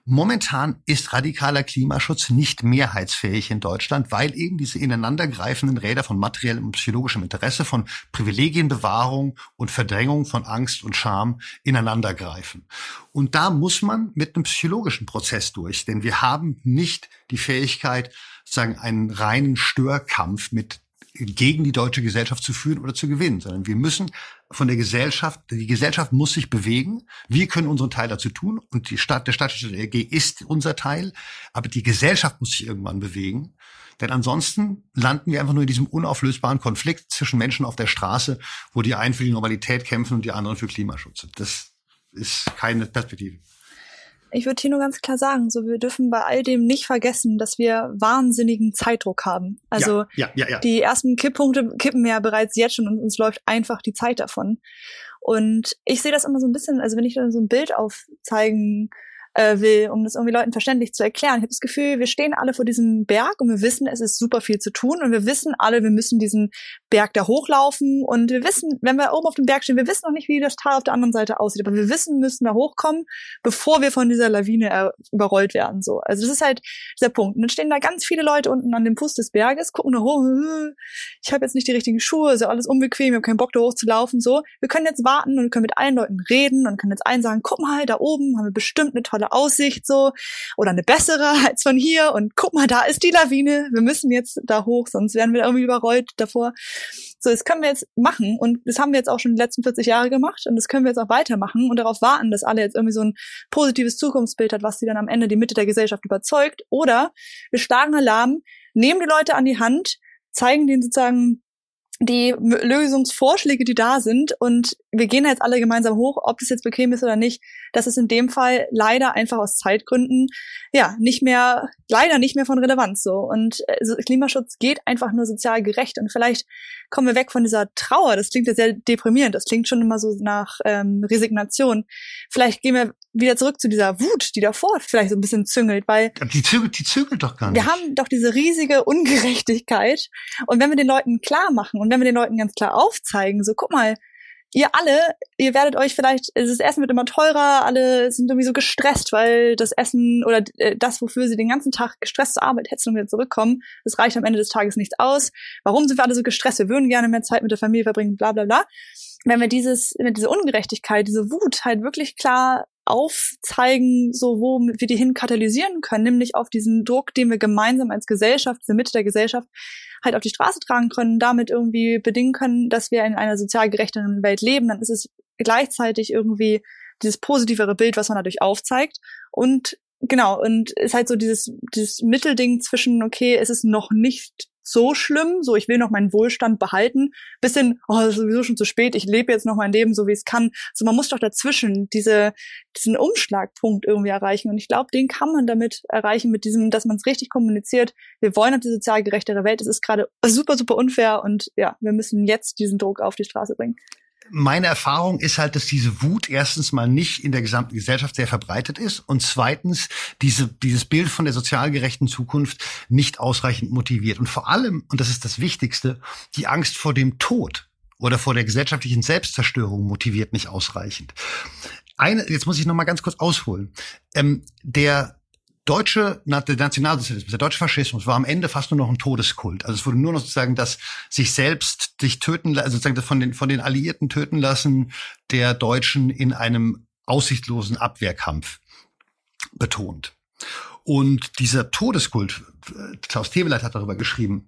Momentan ist radikaler Klimaschutz nicht mehrheitsfähig in Deutschland, weil eben diese ineinandergreifenden Räder von materiellem und psychologischem Interesse, von Privilegienbewahrung und Verdrängung von Angst und Scham ineinandergreifen. Und da muss man mit einem psychologischen Prozess durch, denn wir haben nicht die Fähigkeit, sozusagen einen reinen Störkampf mit gegen die deutsche Gesellschaft zu führen oder zu gewinnen, sondern wir müssen von der Gesellschaft, die Gesellschaft muss sich bewegen. Wir können unseren Teil dazu tun und die Stadt, der Stadtstaat LG ist unser Teil, aber die Gesellschaft muss sich irgendwann bewegen. Denn ansonsten landen wir einfach nur in diesem unauflösbaren Konflikt zwischen Menschen auf der Straße, wo die einen für die Normalität kämpfen und die anderen für Klimaschutz. Das ist keine Perspektive ich würde hier nur ganz klar sagen, so wir dürfen bei all dem nicht vergessen, dass wir wahnsinnigen Zeitdruck haben. Also ja, ja, ja, die ersten Kipppunkte kippen ja bereits jetzt schon und uns läuft einfach die Zeit davon. Und ich sehe das immer so ein bisschen, also wenn ich dann so ein Bild aufzeigen äh, will, um das irgendwie Leuten verständlich zu erklären. Ich habe das Gefühl, wir stehen alle vor diesem Berg und wir wissen, es ist super viel zu tun und wir wissen alle, wir müssen diesen Berg da hochlaufen und wir wissen, wenn wir oben auf dem Berg stehen, wir wissen noch nicht, wie das Tal auf der anderen Seite aussieht, aber wir wissen, müssen da hochkommen, bevor wir von dieser Lawine äh, überrollt werden. So, also das ist halt dieser Punkt. Und dann stehen da ganz viele Leute unten an dem Fuß des Berges, gucken da hoch. Ich habe jetzt nicht die richtigen Schuhe, ist ja alles unbequem, ich habe keinen Bock da hoch zu laufen. So, wir können jetzt warten und können mit allen Leuten reden und können jetzt allen sagen, guck mal, da oben haben wir bestimmt eine tolle Aussicht so oder eine bessere als von hier und guck mal, da ist die Lawine. Wir müssen jetzt da hoch, sonst werden wir irgendwie überrollt davor. So, das können wir jetzt machen und das haben wir jetzt auch schon die letzten 40 Jahre gemacht und das können wir jetzt auch weitermachen und darauf warten, dass alle jetzt irgendwie so ein positives Zukunftsbild hat, was sie dann am Ende die Mitte der Gesellschaft überzeugt. Oder wir schlagen Alarm, nehmen die Leute an die Hand, zeigen denen sozusagen die Lösungsvorschläge, die da sind. Und wir gehen jetzt alle gemeinsam hoch, ob das jetzt bequem ist oder nicht. Das ist in dem Fall leider einfach aus Zeitgründen ja nicht mehr leider nicht mehr von Relevanz so. Und äh, Klimaschutz geht einfach nur sozial gerecht. Und vielleicht kommen wir weg von dieser Trauer. Das klingt ja sehr deprimierend. Das klingt schon immer so nach ähm, Resignation. Vielleicht gehen wir wieder zurück zu dieser Wut, die davor vielleicht so ein bisschen züngelt, weil die zügelt, die zügelt doch gar nicht. Wir haben doch diese riesige Ungerechtigkeit und wenn wir den Leuten klar machen und wenn wir den Leuten ganz klar aufzeigen, so guck mal, ihr alle, ihr werdet euch vielleicht, das Essen wird immer teurer, alle sind irgendwie so gestresst, weil das Essen oder äh, das, wofür sie den ganzen Tag gestresst zur Arbeit hetzen und wieder zurückkommen, das reicht am Ende des Tages nichts aus. Warum sind wir alle so gestresst? Wir würden gerne mehr Zeit mit der Familie verbringen, bla bla bla. Wenn wir dieses, diese Ungerechtigkeit, diese Wut halt wirklich klar aufzeigen, so wo wir die hin katalysieren können, nämlich auf diesen Druck, den wir gemeinsam als Gesellschaft, diese Mitte der Gesellschaft halt auf die Straße tragen können, damit irgendwie bedingen können, dass wir in einer sozial gerechteren Welt leben, dann ist es gleichzeitig irgendwie dieses positivere Bild, was man dadurch aufzeigt. Und genau und ist halt so dieses dieses Mittelding zwischen okay, es ist noch nicht so schlimm, so ich will noch meinen Wohlstand behalten, bisschen, oh, das ist sowieso schon zu spät, ich lebe jetzt noch mein Leben so, wie es kann. So, man muss doch dazwischen diese, diesen Umschlagpunkt irgendwie erreichen. Und ich glaube, den kann man damit erreichen, mit diesem, dass man es richtig kommuniziert. Wir wollen die sozial gerechtere Welt. Es ist gerade super, super unfair und ja, wir müssen jetzt diesen Druck auf die Straße bringen meine Erfahrung ist halt, dass diese Wut erstens mal nicht in der gesamten Gesellschaft sehr verbreitet ist und zweitens diese, dieses Bild von der sozial gerechten Zukunft nicht ausreichend motiviert. Und vor allem, und das ist das Wichtigste, die Angst vor dem Tod oder vor der gesellschaftlichen Selbstzerstörung motiviert nicht ausreichend. Eine, jetzt muss ich noch mal ganz kurz ausholen. Ähm, der deutsche Nationalsozialismus, der deutsche Faschismus war am Ende fast nur noch ein Todeskult. Also es wurde nur noch sozusagen das sich selbst sich töten, also sozusagen von den von den Alliierten töten lassen der Deutschen in einem aussichtslosen Abwehrkampf betont. Und dieser Todeskult, Klaus Teweleit hat darüber geschrieben,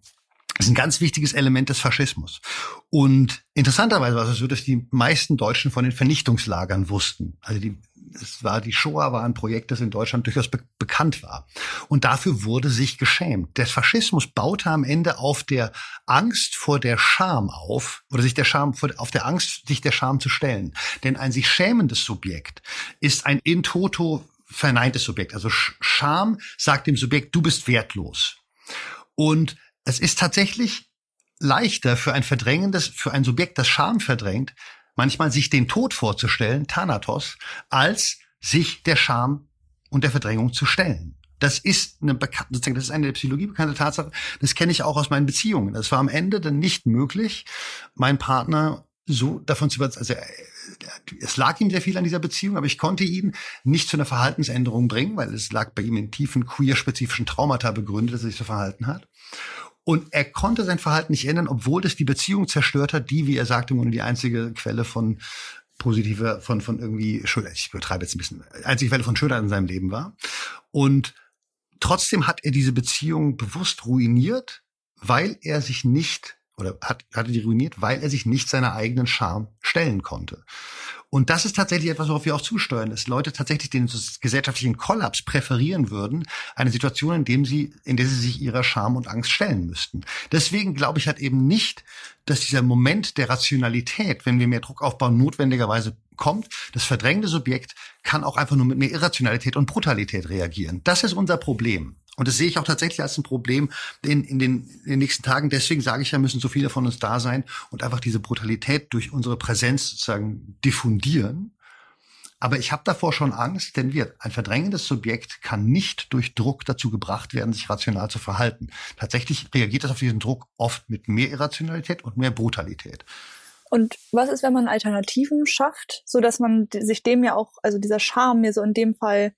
ist ein ganz wichtiges Element des Faschismus. Und interessanterweise war es so, dass die meisten Deutschen von den Vernichtungslagern wussten. Also die es war die Shoah war ein Projekt, das in Deutschland durchaus be bekannt war. Und dafür wurde sich geschämt. Der Faschismus baute am Ende auf der Angst vor der Scham auf, oder sich der Scham, auf der Angst, sich der Scham zu stellen. Denn ein sich schämendes Subjekt ist ein in toto verneintes Subjekt. Also Scham sagt dem Subjekt, du bist wertlos. Und es ist tatsächlich leichter für ein verdrängendes, für ein Subjekt, das Scham verdrängt, manchmal sich den Tod vorzustellen, Thanatos, als sich der Scham und der Verdrängung zu stellen. Das ist eine bekannte, sozusagen, das ist eine Psychologie bekannte Tatsache. Das kenne ich auch aus meinen Beziehungen. Es war am Ende dann nicht möglich, meinen Partner so davon zu überzeugen, also äh, es lag ihm sehr viel an dieser Beziehung, aber ich konnte ihn nicht zu einer Verhaltensänderung bringen, weil es lag bei ihm in tiefen queer-spezifischen Traumata begründet, dass er sich so verhalten hat. Und er konnte sein Verhalten nicht ändern, obwohl das die Beziehung zerstört hat, die, wie er sagte, nur die einzige Quelle von positive, von, von irgendwie Schönheit, ich übertreibe jetzt ein bisschen, einzige Quelle von Schönheit in seinem Leben war. Und trotzdem hat er diese Beziehung bewusst ruiniert, weil er sich nicht oder hat, hatte die ruiniert, weil er sich nicht seiner eigenen Scham stellen konnte. Und das ist tatsächlich etwas, worauf wir auch zusteuern, dass Leute tatsächlich den gesellschaftlichen Kollaps präferieren würden, eine Situation, in dem sie, in der sie sich ihrer Scham und Angst stellen müssten. Deswegen glaube ich halt eben nicht, dass dieser Moment der Rationalität, wenn wir mehr Druck aufbauen, notwendigerweise kommt. Das verdrängte Subjekt kann auch einfach nur mit mehr Irrationalität und Brutalität reagieren. Das ist unser Problem. Und das sehe ich auch tatsächlich als ein Problem in, in, den, in den nächsten Tagen. Deswegen sage ich ja, müssen so viele von uns da sein und einfach diese Brutalität durch unsere Präsenz sozusagen diffundieren. Aber ich habe davor schon Angst, denn wir, ein verdrängendes Subjekt kann nicht durch Druck dazu gebracht werden, sich rational zu verhalten. Tatsächlich reagiert das auf diesen Druck oft mit mehr Irrationalität und mehr Brutalität. Und was ist, wenn man Alternativen schafft, so dass man sich dem ja auch, also dieser Charme mir so in dem Fall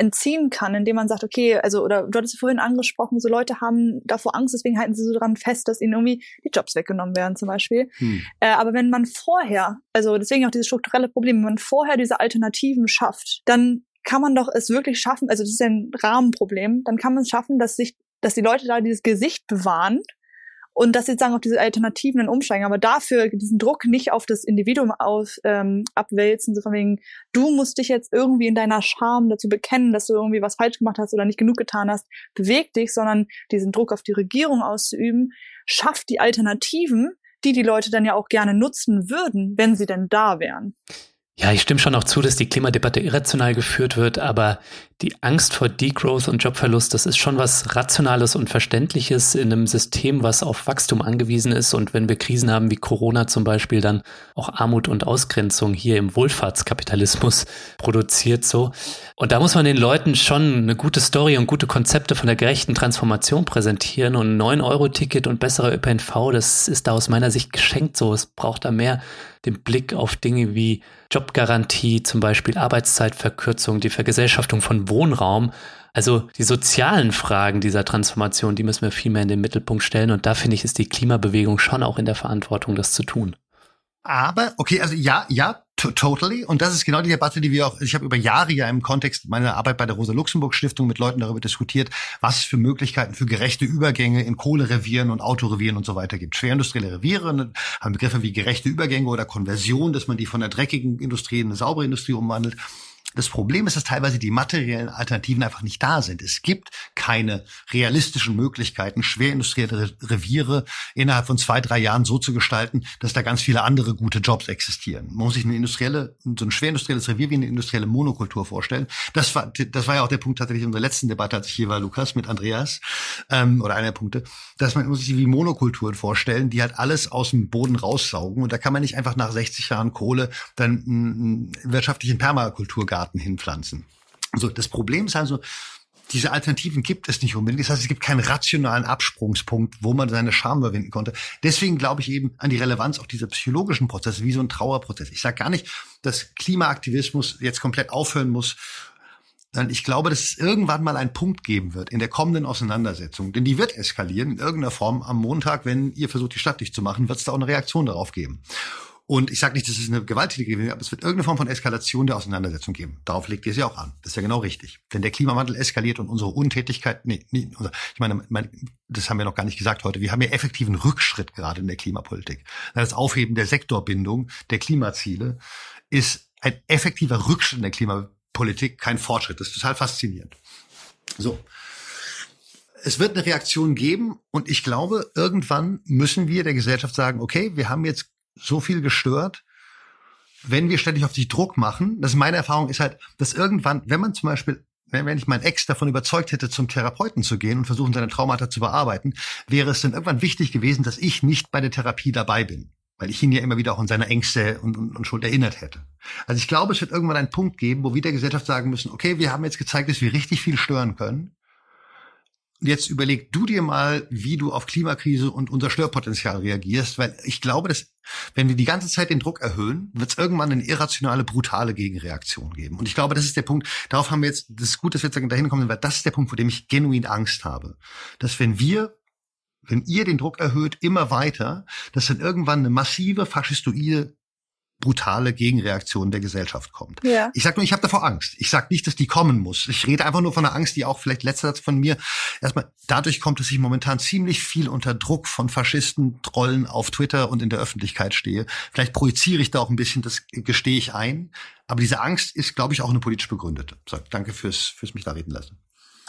entziehen kann, indem man sagt, okay, also, oder du hattest vorhin angesprochen, so Leute haben davor Angst, deswegen halten sie so dran fest, dass ihnen irgendwie die Jobs weggenommen werden, zum Beispiel. Hm. Äh, aber wenn man vorher, also deswegen auch dieses strukturelle Problem, wenn man vorher diese Alternativen schafft, dann kann man doch es wirklich schaffen, also das ist ja ein Rahmenproblem, dann kann man es schaffen, dass sich, dass die Leute da dieses Gesicht bewahren und dass sie sagen, auf diese Alternativen umsteigen, aber dafür diesen Druck nicht auf das Individuum aus, ähm, abwälzen, so von wegen, du musst dich jetzt irgendwie in deiner Scham dazu bekennen, dass du irgendwie was falsch gemacht hast oder nicht genug getan hast, beweg dich, sondern diesen Druck auf die Regierung auszuüben, schafft die Alternativen, die die Leute dann ja auch gerne nutzen würden, wenn sie denn da wären. Ja, ich stimme schon auch zu, dass die Klimadebatte irrational geführt wird, aber die Angst vor Degrowth und Jobverlust, das ist schon was Rationales und Verständliches in einem System, was auf Wachstum angewiesen ist. Und wenn wir Krisen haben wie Corona zum Beispiel, dann auch Armut und Ausgrenzung hier im Wohlfahrtskapitalismus produziert so. Und da muss man den Leuten schon eine gute Story und gute Konzepte von der gerechten Transformation präsentieren. Und ein 9-Euro-Ticket und besserer ÖPNV, das ist da aus meiner Sicht geschenkt so. Es braucht da mehr den Blick auf Dinge wie Jobgarantie, zum Beispiel Arbeitszeitverkürzung, die Vergesellschaftung von Wohnraum. Also die sozialen Fragen dieser Transformation, die müssen wir viel mehr in den Mittelpunkt stellen. Und da finde ich, ist die Klimabewegung schon auch in der Verantwortung, das zu tun. Aber, okay, also ja, ja, totally. Und das ist genau die Debatte, die wir auch, ich habe über Jahre ja im Kontext meiner Arbeit bei der Rosa-Luxemburg-Stiftung mit Leuten darüber diskutiert, was es für Möglichkeiten für gerechte Übergänge in Kohlerevieren und Autorevieren und so weiter gibt. Schwerindustrielle Reviere ne, haben Begriffe wie gerechte Übergänge oder Konversion, dass man die von der dreckigen Industrie in eine saubere Industrie umwandelt. Das Problem ist, dass teilweise die materiellen Alternativen einfach nicht da sind. Es gibt keine realistischen Möglichkeiten, schwerindustrielle Reviere innerhalb von zwei, drei Jahren so zu gestalten, dass da ganz viele andere gute Jobs existieren. Man muss sich eine industrielle, so ein schwerindustrielles Revier wie eine industrielle Monokultur vorstellen. Das war, das war ja auch der Punkt tatsächlich in unserer letzten Debatte, als ich hier war, Lukas, mit Andreas, ähm, oder einer der Punkte, dass man muss sich wie Monokulturen vorstellen, die halt alles aus dem Boden raussaugen. Und da kann man nicht einfach nach 60 Jahren Kohle dann einen wirtschaftlichen Permakulturgarten Garten hinpflanzen. So, das Problem ist also, diese Alternativen gibt es nicht unbedingt. Das heißt, es gibt keinen rationalen Absprungspunkt, wo man seine Scham überwinden konnte. Deswegen glaube ich eben an die Relevanz auch dieser psychologischen Prozesse, wie so ein Trauerprozess. Ich sage gar nicht, dass Klimaaktivismus jetzt komplett aufhören muss. Ich glaube, dass es irgendwann mal einen Punkt geben wird in der kommenden Auseinandersetzung. Denn die wird eskalieren in irgendeiner Form am Montag, wenn ihr versucht, die Stadt dicht zu machen, wird es da auch eine Reaktion darauf geben. Und ich sage nicht, dass es eine gewalttätige gewesen aber es wird irgendeine Form von Eskalation der Auseinandersetzung geben. Darauf legt ihr es ja auch an. Das ist ja genau richtig. Denn der Klimawandel eskaliert und unsere Untätigkeit, nee, nee ich meine, mein, das haben wir noch gar nicht gesagt heute, wir haben ja effektiven Rückschritt gerade in der Klimapolitik. Das Aufheben der Sektorbindung der Klimaziele ist ein effektiver Rückschritt in der Klimapolitik, kein Fortschritt. Das ist total faszinierend. So. Es wird eine Reaktion geben und ich glaube, irgendwann müssen wir der Gesellschaft sagen, okay, wir haben jetzt so viel gestört, wenn wir ständig auf dich Druck machen. Das ist meine Erfahrung ist halt, dass irgendwann, wenn man zum Beispiel wenn ich meinen Ex davon überzeugt hätte, zum Therapeuten zu gehen und versuchen, seine Traumata zu bearbeiten, wäre es dann irgendwann wichtig gewesen, dass ich nicht bei der Therapie dabei bin. Weil ich ihn ja immer wieder auch an seine Ängste und, und, und Schuld erinnert hätte. Also ich glaube, es wird irgendwann einen Punkt geben, wo wir der Gesellschaft sagen müssen, okay, wir haben jetzt gezeigt, dass wir richtig viel stören können jetzt überleg du dir mal, wie du auf Klimakrise und unser Störpotenzial reagierst, weil ich glaube, dass wenn wir die ganze Zeit den Druck erhöhen, wird es irgendwann eine irrationale, brutale Gegenreaktion geben. Und ich glaube, das ist der Punkt, darauf haben wir jetzt, das ist gut, dass wir jetzt dahin kommen, weil das ist der Punkt, vor dem ich genuin Angst habe. Dass wenn wir wenn ihr den Druck erhöht immer weiter, dass dann irgendwann eine massive faschistoide brutale Gegenreaktion der Gesellschaft kommt. Ja. Ich sag nur, ich habe davor Angst. Ich sag nicht, dass die kommen muss. Ich rede einfach nur von einer Angst, die auch vielleicht letzter Satz von mir erstmal dadurch kommt, dass ich momentan ziemlich viel unter Druck von Faschisten, Trollen auf Twitter und in der Öffentlichkeit stehe. Vielleicht projiziere ich da auch ein bisschen, das gestehe ich ein. Aber diese Angst ist, glaube ich, auch eine politisch begründete. So, danke fürs, fürs mich da reden lassen.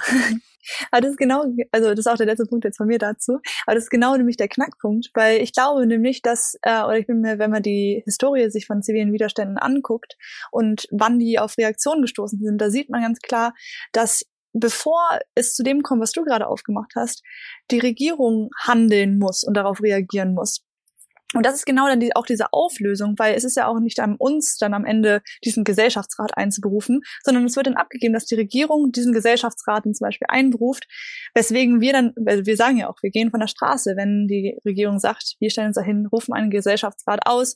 Aber das ist genau, also das ist auch der letzte Punkt jetzt von mir dazu. Aber das ist genau nämlich der Knackpunkt, weil ich glaube nämlich, dass, äh, oder ich bin mir, wenn man die Historie sich von zivilen Widerständen anguckt und wann die auf Reaktionen gestoßen sind, da sieht man ganz klar, dass bevor es zu dem kommt, was du gerade aufgemacht hast, die Regierung handeln muss und darauf reagieren muss. Und das ist genau dann die, auch diese Auflösung, weil es ist ja auch nicht an uns, dann am Ende diesen Gesellschaftsrat einzuberufen, sondern es wird dann abgegeben, dass die Regierung diesen Gesellschaftsrat zum Beispiel einberuft, weswegen wir dann, weil wir sagen ja auch, wir gehen von der Straße, wenn die Regierung sagt, wir stellen uns dahin, rufen einen Gesellschaftsrat aus,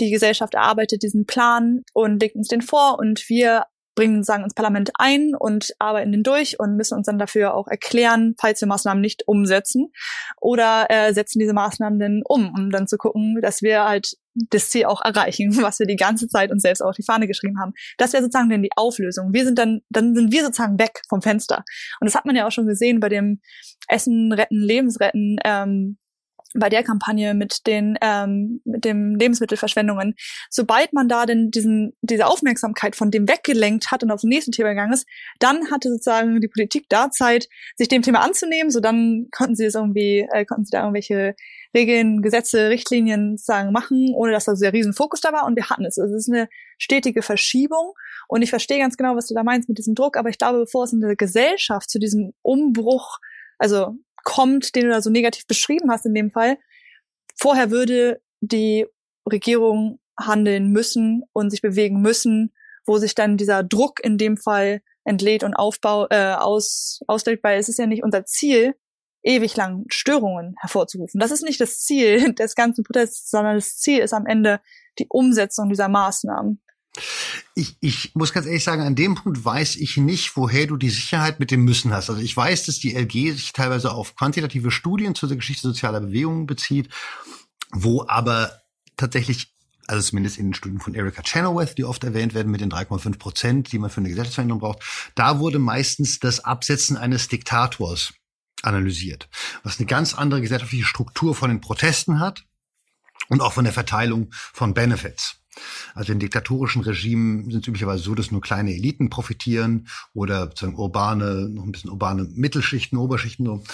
die Gesellschaft erarbeitet diesen Plan und legt uns den vor und wir bringen sagen ins Parlament ein und arbeiten den durch und müssen uns dann dafür auch erklären, falls wir Maßnahmen nicht umsetzen oder äh, setzen diese Maßnahmen dann um, um dann zu gucken, dass wir halt das Ziel auch erreichen, was wir die ganze Zeit uns selbst auf die Fahne geschrieben haben. Das wäre sozusagen dann die Auflösung. Wir sind dann, dann sind wir sozusagen weg vom Fenster. Und das hat man ja auch schon gesehen bei dem Essen retten, Lebensretten ähm, bei der Kampagne mit den ähm, mit dem Lebensmittelverschwendungen, sobald man da denn diesen diese Aufmerksamkeit von dem weggelenkt hat und auf das nächste Thema gegangen ist, dann hatte sozusagen die Politik da Zeit, sich dem Thema anzunehmen. So dann konnten sie es irgendwie äh, konnten sie da irgendwelche Regeln, Gesetze, Richtlinien sagen machen, ohne dass da so der riesen Fokus da war. Und wir hatten es. Also es ist eine stetige Verschiebung. Und ich verstehe ganz genau, was du da meinst mit diesem Druck. Aber ich glaube, bevor es in der Gesellschaft zu diesem Umbruch also kommt, den du da so negativ beschrieben hast in dem Fall. Vorher würde die Regierung handeln müssen und sich bewegen müssen, wo sich dann dieser Druck in dem Fall entlädt und aufbau, äh, aus, auslädt, weil es ist ja nicht unser Ziel, ewig lang Störungen hervorzurufen. Das ist nicht das Ziel des ganzen Protests, sondern das Ziel ist am Ende die Umsetzung dieser Maßnahmen. Ich, ich muss ganz ehrlich sagen, an dem Punkt weiß ich nicht, woher du die Sicherheit mit dem Müssen hast. Also ich weiß, dass die LG sich teilweise auf quantitative Studien zur Geschichte sozialer Bewegungen bezieht, wo aber tatsächlich also zumindest in den Studien von Erika Chenoweth, die oft erwähnt werden mit den 3,5 Prozent, die man für eine Gesellschaftsveränderung braucht, da wurde meistens das Absetzen eines Diktators analysiert, was eine ganz andere gesellschaftliche Struktur von den Protesten hat und auch von der Verteilung von Benefits. Also in diktatorischen Regimen sind es üblicherweise so, dass nur kleine Eliten profitieren oder sozusagen urbane, noch ein bisschen urbane Mittelschichten, Oberschichten so.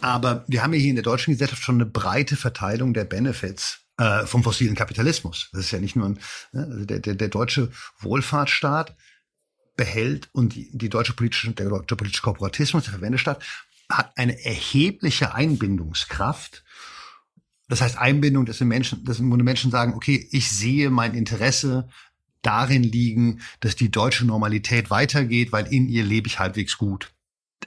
Aber wir haben hier in der deutschen Gesellschaft schon eine breite Verteilung der Benefits äh, vom fossilen Kapitalismus. Das ist ja nicht nur ein, ne, also der, der, der deutsche Wohlfahrtsstaat behält und die, die deutsche politische, der deutsche politische Korporatismus, der Verwendestaat, hat eine erhebliche Einbindungskraft das heißt Einbindung, dass, Menschen, dass Menschen sagen, okay, ich sehe mein Interesse darin liegen, dass die deutsche Normalität weitergeht, weil in ihr lebe ich halbwegs gut.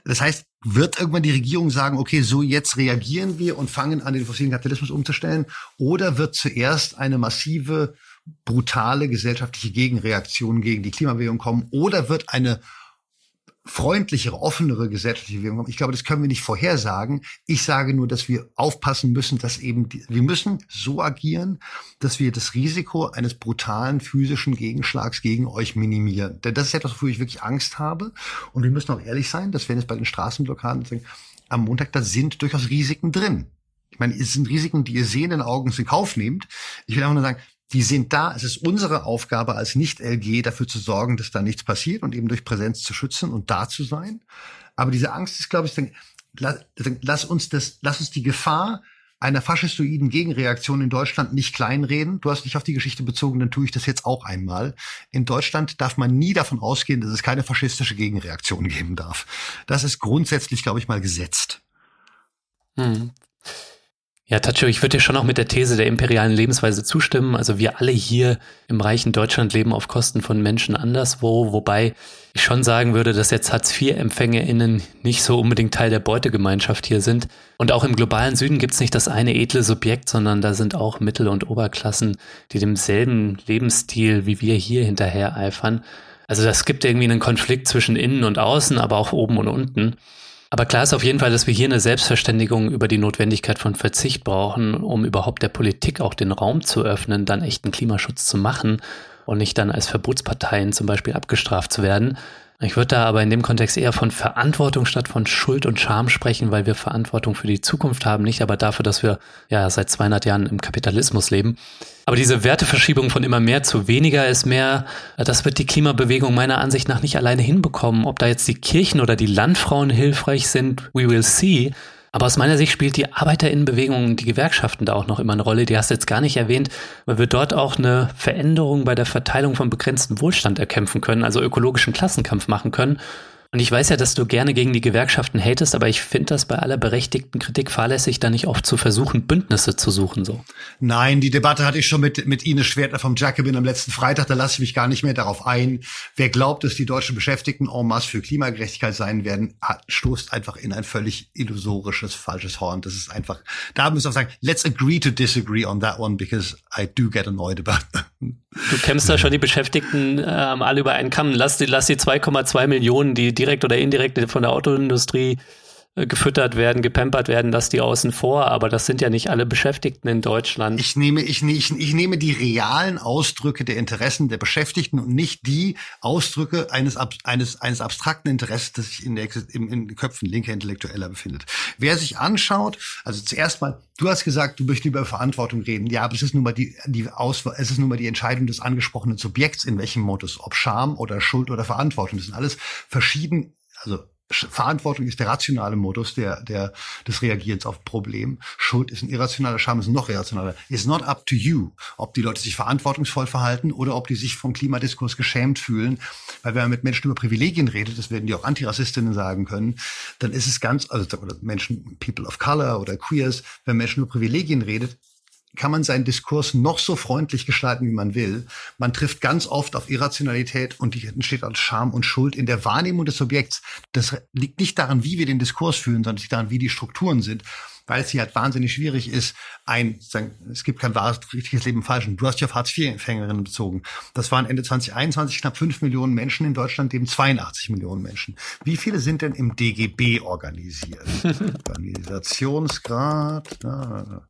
Das heißt, wird irgendwann die Regierung sagen, okay, so jetzt reagieren wir und fangen an, den fossilen Kapitalismus umzustellen? Oder wird zuerst eine massive, brutale gesellschaftliche Gegenreaktion gegen die Klimabewegung kommen? Oder wird eine freundlichere, offenere gesellschaftliche Bewegung kommen. Ich glaube, das können wir nicht vorhersagen. Ich sage nur, dass wir aufpassen müssen, dass eben die, wir müssen so agieren, dass wir das Risiko eines brutalen physischen Gegenschlags gegen euch minimieren. Denn das ist etwas, wofür ich wirklich Angst habe. Und wir müssen auch ehrlich sein, dass wenn es bei den Straßenblockaden am Montag, da sind durchaus Risiken drin. Ich meine, es sind Risiken, die ihr sehenden Augens in Kauf nehmt. Ich will einfach nur sagen, die sind da. Es ist unsere Aufgabe als Nicht-LG dafür zu sorgen, dass da nichts passiert und eben durch Präsenz zu schützen und da zu sein. Aber diese Angst ist, glaube ich, lass, lass uns das, lass uns die Gefahr einer faschistoiden Gegenreaktion in Deutschland nicht kleinreden. Du hast dich auf die Geschichte bezogen, dann tue ich das jetzt auch einmal. In Deutschland darf man nie davon ausgehen, dass es keine faschistische Gegenreaktion geben darf. Das ist grundsätzlich, glaube ich, mal gesetzt. Hm. Ja, Tacho, ich würde dir schon auch mit der These der imperialen Lebensweise zustimmen. Also wir alle hier im reichen Deutschland leben auf Kosten von Menschen anderswo, wobei ich schon sagen würde, dass jetzt Hartz-IV-EmpfängerInnen nicht so unbedingt Teil der Beutegemeinschaft hier sind. Und auch im globalen Süden gibt's nicht das eine edle Subjekt, sondern da sind auch Mittel- und Oberklassen, die demselben Lebensstil wie wir hier hinterher eifern. Also das gibt irgendwie einen Konflikt zwischen innen und außen, aber auch oben und unten. Aber klar ist auf jeden Fall, dass wir hier eine Selbstverständigung über die Notwendigkeit von Verzicht brauchen, um überhaupt der Politik auch den Raum zu öffnen, dann echten Klimaschutz zu machen und nicht dann als Verbotsparteien zum Beispiel abgestraft zu werden. Ich würde da aber in dem Kontext eher von Verantwortung statt von Schuld und Scham sprechen, weil wir Verantwortung für die Zukunft haben, nicht aber dafür, dass wir ja seit 200 Jahren im Kapitalismus leben. Aber diese Werteverschiebung von immer mehr zu weniger ist mehr, das wird die Klimabewegung meiner Ansicht nach nicht alleine hinbekommen. Ob da jetzt die Kirchen oder die Landfrauen hilfreich sind, we will see. Aber aus meiner Sicht spielt die Arbeiterinnenbewegung die Gewerkschaften da auch noch immer eine Rolle. Die hast du jetzt gar nicht erwähnt, weil wir dort auch eine Veränderung bei der Verteilung von begrenztem Wohlstand erkämpfen können, also ökologischen Klassenkampf machen können. Und ich weiß ja, dass du gerne gegen die Gewerkschaften hatest, aber ich finde das bei aller berechtigten Kritik fahrlässig, da nicht oft zu versuchen, Bündnisse zu suchen, so. Nein, die Debatte hatte ich schon mit, mit Ines Schwertner vom Jacobin am letzten Freitag, da lasse ich mich gar nicht mehr darauf ein. Wer glaubt, dass die deutschen Beschäftigten en masse für Klimagerechtigkeit sein werden, hat, stoßt einfach in ein völlig illusorisches, falsches Horn. Das ist einfach, da müssen wir sagen, let's agree to disagree on that one, because I do get annoyed about that. Du kämpfst da schon die Beschäftigten ähm, alle über einen Kamm. Lass die, lass die 2,2 Millionen, die direkt oder indirekt von der Autoindustrie gefüttert werden, gepampert werden, dass die außen vor, aber das sind ja nicht alle Beschäftigten in Deutschland. Ich nehme, ich, ich, ich nehme die realen Ausdrücke der Interessen der Beschäftigten und nicht die Ausdrücke eines, eines, eines abstrakten Interesses, das sich in, der, in, in den Köpfen linker Intellektueller befindet. Wer sich anschaut, also zuerst mal, du hast gesagt, du möchtest über Verantwortung reden. Ja, aber es ist nun mal die, die Auswahl, es ist nun mal die Entscheidung des angesprochenen Subjekts, in welchem Modus, ob Scham oder Schuld oder Verantwortung. Das sind alles verschieden, also Verantwortung ist der rationale Modus der, der, des Reagierens auf Problem. Schuld ist ein irrationaler, Scham ist ein noch irrationaler. It's not up to you, ob die Leute sich verantwortungsvoll verhalten oder ob die sich vom Klimadiskurs geschämt fühlen. Weil wenn man mit Menschen über Privilegien redet, das werden die auch Antirassistinnen sagen können, dann ist es ganz, also Menschen, People of Color oder Queers, wenn Menschen über Privilegien redet, kann man seinen Diskurs noch so freundlich gestalten, wie man will. Man trifft ganz oft auf Irrationalität und die entsteht als Scham und Schuld in der Wahrnehmung des Subjekts. Das liegt nicht daran, wie wir den Diskurs führen, sondern liegt daran, wie die Strukturen sind weil es hier halt wahnsinnig schwierig ist, ein, sagen, es gibt kein wahres, richtiges Leben im Falschen. Du hast dich auf Hartz-IV-Empfängerinnen bezogen. Das waren Ende 2021 knapp fünf Millionen Menschen. In Deutschland leben 82 Millionen Menschen. Wie viele sind denn im DGB organisiert? Organisationsgrad.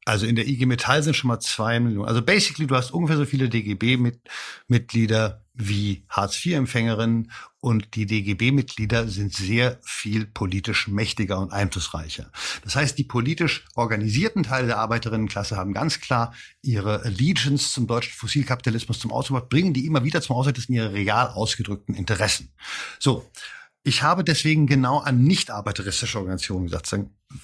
Also in der IG Metall sind schon mal zwei Millionen. Also basically, du hast ungefähr so viele DGB-Mitglieder wie Hartz-IV-Empfängerinnen und die DGB-Mitglieder sind sehr viel politisch mächtiger und einflussreicher. Das heißt, die politisch organisierten Teile der Arbeiterinnenklasse haben ganz klar ihre Allegiance zum deutschen Fossilkapitalismus zum Ausdruck, bringen die immer wieder zum Ausdruck, das sind ihre real ausgedrückten Interessen. So. Ich habe deswegen genau an nicht arbeiteristische Organisationen gesagt.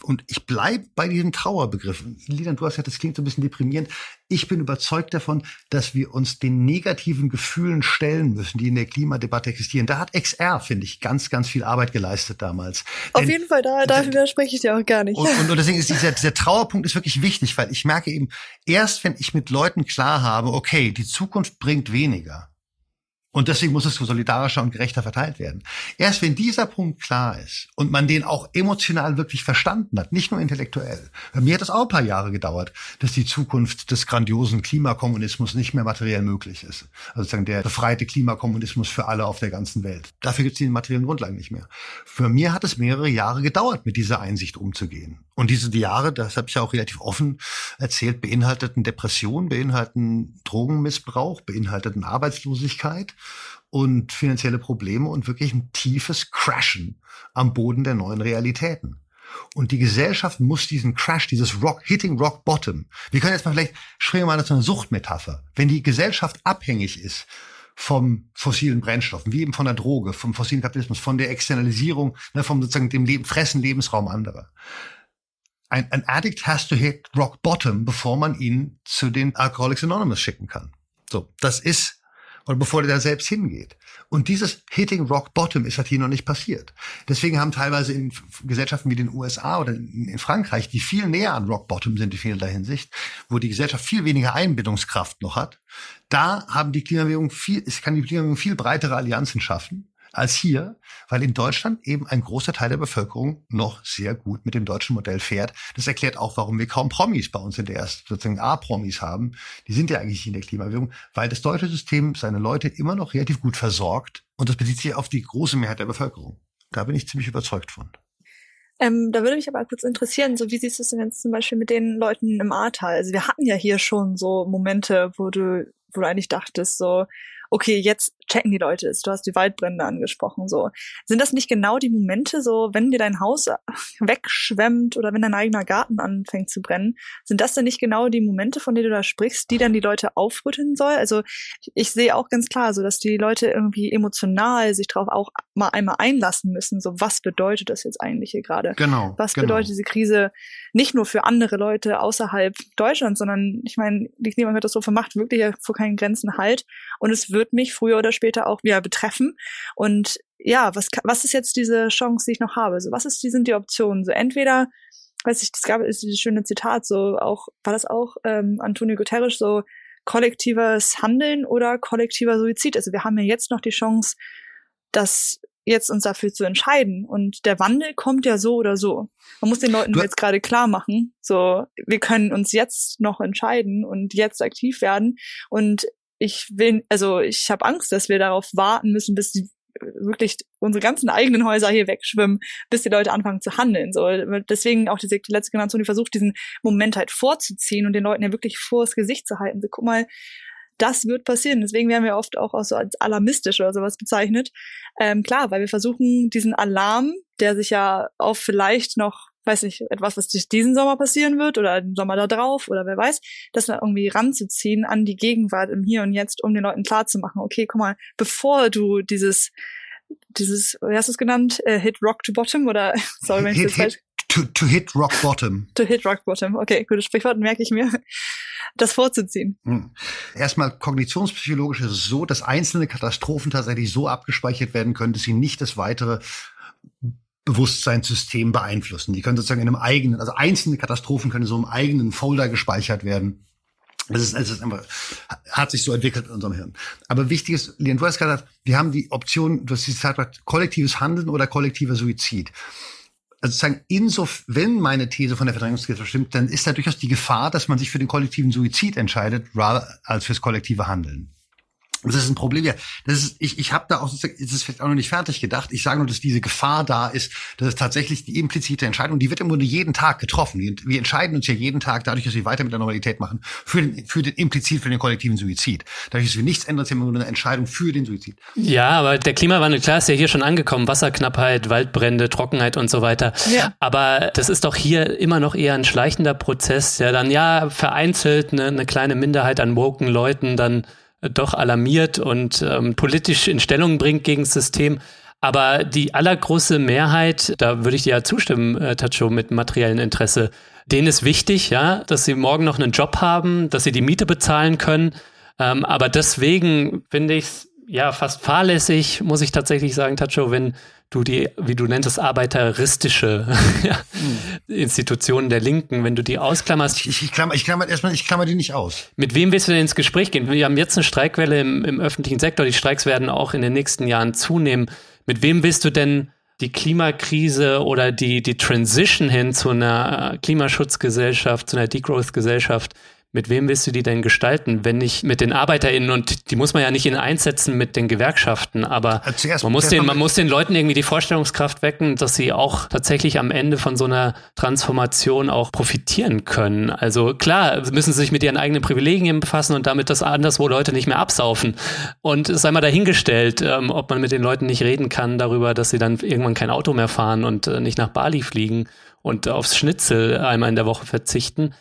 Und ich bleibe bei diesem Trauerbegriff. Lidan, du hast ja, das klingt so ein bisschen deprimierend. Ich bin überzeugt davon, dass wir uns den negativen Gefühlen stellen müssen, die in der Klimadebatte existieren. Da hat XR, finde ich, ganz, ganz viel Arbeit geleistet damals. Auf Denn, jeden Fall, da, da widerspreche ich dir auch gar nicht. Und, und, und deswegen ist dieser, dieser Trauerpunkt ist wirklich wichtig, weil ich merke eben, erst wenn ich mit Leuten klar habe, okay, die Zukunft bringt weniger, und deswegen muss es solidarischer und gerechter verteilt werden. Erst wenn dieser Punkt klar ist und man den auch emotional wirklich verstanden hat, nicht nur intellektuell. Bei mir hat es auch ein paar Jahre gedauert, dass die Zukunft des grandiosen Klimakommunismus nicht mehr materiell möglich ist. Also sozusagen der befreite Klimakommunismus für alle auf der ganzen Welt. Dafür gibt es die materiellen Grundlagen nicht mehr. Für mir hat es mehrere Jahre gedauert, mit dieser Einsicht umzugehen. Und diese Jahre, das habe ich ja auch relativ offen erzählt, beinhalteten Depression, beinhalten Drogenmissbrauch, beinhalteten Arbeitslosigkeit und finanzielle Probleme und wirklich ein tiefes Crashen am Boden der neuen Realitäten. Und die Gesellschaft muss diesen Crash, dieses Rock, Hitting Rock Bottom. Wir können jetzt mal vielleicht, springen wir mal zu einer Suchtmetapher. Wenn die Gesellschaft abhängig ist vom fossilen Brennstoffen, wie eben von der Droge, vom fossilen Kapitalismus, von der Externalisierung, ne, vom sozusagen dem Leben, Fressen, Lebensraum anderer, ein, ein Addict has to hit rock bottom, bevor man ihn zu den Alcoholics Anonymous schicken kann. So, das ist, oder bevor der da selbst hingeht. Und dieses Hitting Rock Bottom ist halt hier noch nicht passiert. Deswegen haben teilweise in Gesellschaften wie den USA oder in Frankreich, die viel näher an Rock Bottom sind in vielerlei Hinsicht, wo die Gesellschaft viel weniger Einbindungskraft noch hat, da haben die Klimabewegung viel, es kann die Klimabewegung viel breitere Allianzen schaffen als hier, weil in Deutschland eben ein großer Teil der Bevölkerung noch sehr gut mit dem deutschen Modell fährt. Das erklärt auch, warum wir kaum Promis bei uns in der ersten, sozusagen A-Promis haben. Die sind ja eigentlich in der Klimabewegung, weil das deutsche System seine Leute immer noch relativ gut versorgt und das bezieht sich auf die große Mehrheit der Bevölkerung. Da bin ich ziemlich überzeugt von. Ähm, da würde mich aber kurz interessieren, so wie siehst du es denn jetzt zum Beispiel mit den Leuten im Ahrtal? Also wir hatten ja hier schon so Momente, wo du, wo du eigentlich dachtest, so, okay, jetzt checken die Leute es. Du hast die Waldbrände angesprochen, so. Sind das nicht genau die Momente, so, wenn dir dein Haus wegschwemmt oder wenn dein eigener Garten anfängt zu brennen, sind das denn nicht genau die Momente, von denen du da sprichst, die dann die Leute aufrütteln soll? Also, ich sehe auch ganz klar, so, dass die Leute irgendwie emotional sich darauf auch mal einmal einlassen müssen, so, was bedeutet das jetzt eigentlich hier gerade? Genau. Was genau. bedeutet diese Krise nicht nur für andere Leute außerhalb Deutschlands, sondern, ich meine, die Klimakatastrophe macht wirklich vor keinen Grenzen halt und es wird mich früher oder später auch wieder betreffen. Und ja, was, was ist jetzt diese Chance, die ich noch habe? So, was ist, die sind die Optionen? So, entweder, weiß ich, das gab ist dieses schöne Zitat, so auch, war das auch ähm, Antonio Guterres, so kollektives Handeln oder kollektiver Suizid. Also wir haben ja jetzt noch die Chance, das jetzt uns dafür zu entscheiden. Und der Wandel kommt ja so oder so. Man muss den Leuten du jetzt gerade klar machen, so, wir können uns jetzt noch entscheiden und jetzt aktiv werden. Und ich will, also ich habe Angst, dass wir darauf warten müssen, bis die wirklich unsere ganzen eigenen Häuser hier wegschwimmen, bis die Leute anfangen zu handeln. So, deswegen auch diese letzte Generation, die versucht, diesen Moment halt vorzuziehen und den Leuten ja wirklich vors Gesicht zu halten. So, guck mal, das wird passieren. Deswegen werden wir oft auch, so als alarmistisch oder sowas bezeichnet. Ähm, klar, weil wir versuchen, diesen Alarm, der sich ja auf vielleicht noch, weiß nicht, etwas, was diesen Sommer passieren wird oder den Sommer da drauf oder wer weiß, das dann irgendwie ranzuziehen an die Gegenwart im Hier und Jetzt, um den Leuten klarzumachen, okay, guck mal, bevor du dieses dieses, wie hast du es genannt? Uh, hit Rock to Bottom oder sorry, wenn ich das falsch To, to hit rock bottom. To hit rock bottom. Okay, gutes Sprichwort, merke ich mir. Das vorzuziehen. Hm. Erstmal kognitionspsychologisch ist es so, dass einzelne Katastrophen tatsächlich so abgespeichert werden können, dass sie nicht das weitere Bewusstseinssystem beeinflussen. Die können sozusagen in einem eigenen, also einzelne Katastrophen können so im eigenen Folder gespeichert werden. Das ist, es ist einfach, hat sich so entwickelt in unserem Hirn. Aber wichtig ist, Leon, du hast gesagt, wir haben die Option, du hast gesagt, kollektives Handeln oder kollektiver Suizid also sozusagen insof wenn meine These von der Verdrängungsgesellschaft stimmt, dann ist da durchaus die Gefahr, dass man sich für den kollektiven Suizid entscheidet, rather als fürs kollektive Handeln. Das ist ein Problem. Ja, das ist, ich, ich habe da auch, das ist vielleicht auch noch nicht fertig gedacht. Ich sage nur, dass diese Gefahr da ist, dass es tatsächlich die implizite Entscheidung, die wird im Grunde jeden Tag getroffen. Wir entscheiden uns ja jeden Tag, dadurch, dass wir weiter mit der Normalität machen, für den, für den implizit für den kollektiven Suizid. Dadurch, dass wir nichts ändern, ja immer nur eine Entscheidung für den Suizid. Ja, aber der Klimawandel, klar, ist ja hier schon angekommen. Wasserknappheit, Waldbrände, Trockenheit und so weiter. Ja. Aber das ist doch hier immer noch eher ein schleichender Prozess, der dann ja vereinzelt eine, eine kleine Minderheit an woken Leuten dann doch alarmiert und ähm, politisch in Stellung bringt gegen das System. Aber die allergroße Mehrheit, da würde ich dir ja zustimmen, äh, Tacho, mit materiellem Interesse, denen ist wichtig, ja, dass sie morgen noch einen Job haben, dass sie die Miete bezahlen können. Ähm, aber deswegen finde ich es ja fast fahrlässig, muss ich tatsächlich sagen, Tacho, wenn du die, wie du nennst, arbeiteristische ja, mhm. Institutionen der Linken, wenn du die ausklammerst. Ich, ich, klammer, ich klammer erstmal, ich klammer die nicht aus. Mit wem willst du denn ins Gespräch gehen? Wir haben jetzt eine Streikwelle im, im öffentlichen Sektor. Die Streiks werden auch in den nächsten Jahren zunehmen. Mit wem willst du denn die Klimakrise oder die, die Transition hin zu einer Klimaschutzgesellschaft, zu einer Degrowth-Gesellschaft, mit wem willst du die denn gestalten, wenn nicht mit den ArbeiterInnen und die muss man ja nicht in einsetzen mit den Gewerkschaften, aber also man muss den, man muss den Leuten irgendwie die Vorstellungskraft wecken, dass sie auch tatsächlich am Ende von so einer Transformation auch profitieren können. Also klar, müssen sie sich mit ihren eigenen Privilegien befassen und damit, dass anderswo Leute nicht mehr absaufen. Und es sei mal dahingestellt, ähm, ob man mit den Leuten nicht reden kann darüber, dass sie dann irgendwann kein Auto mehr fahren und äh, nicht nach Bali fliegen und aufs Schnitzel einmal in der Woche verzichten.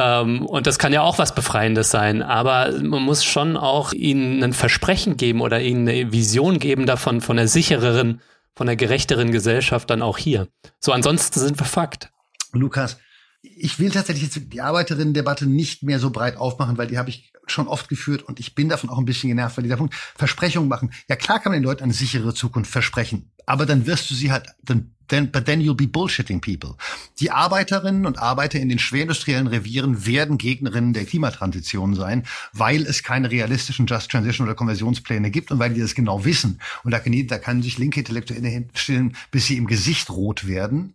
Ähm, und das kann ja auch was Befreiendes sein, aber man muss schon auch ihnen ein Versprechen geben oder ihnen eine Vision geben davon, von der sichereren, von der gerechteren Gesellschaft dann auch hier. So, ansonsten sind wir Fakt. Lukas, ich will tatsächlich jetzt die Arbeiterinnen-Debatte nicht mehr so breit aufmachen, weil die habe ich schon oft geführt und ich bin davon auch ein bisschen genervt, weil dieser Punkt Versprechungen machen. Ja klar kann man den Leuten eine sichere Zukunft versprechen, aber dann wirst du sie halt, dann, then, but then you'll be bullshitting people. Die Arbeiterinnen und Arbeiter in den schwerindustriellen Revieren werden Gegnerinnen der Klimatransition sein, weil es keine realistischen Just Transition oder Konversionspläne gibt und weil die das genau wissen. Und da kann, da kann sich linke Intellektuelle hinstellen, bis sie im Gesicht rot werden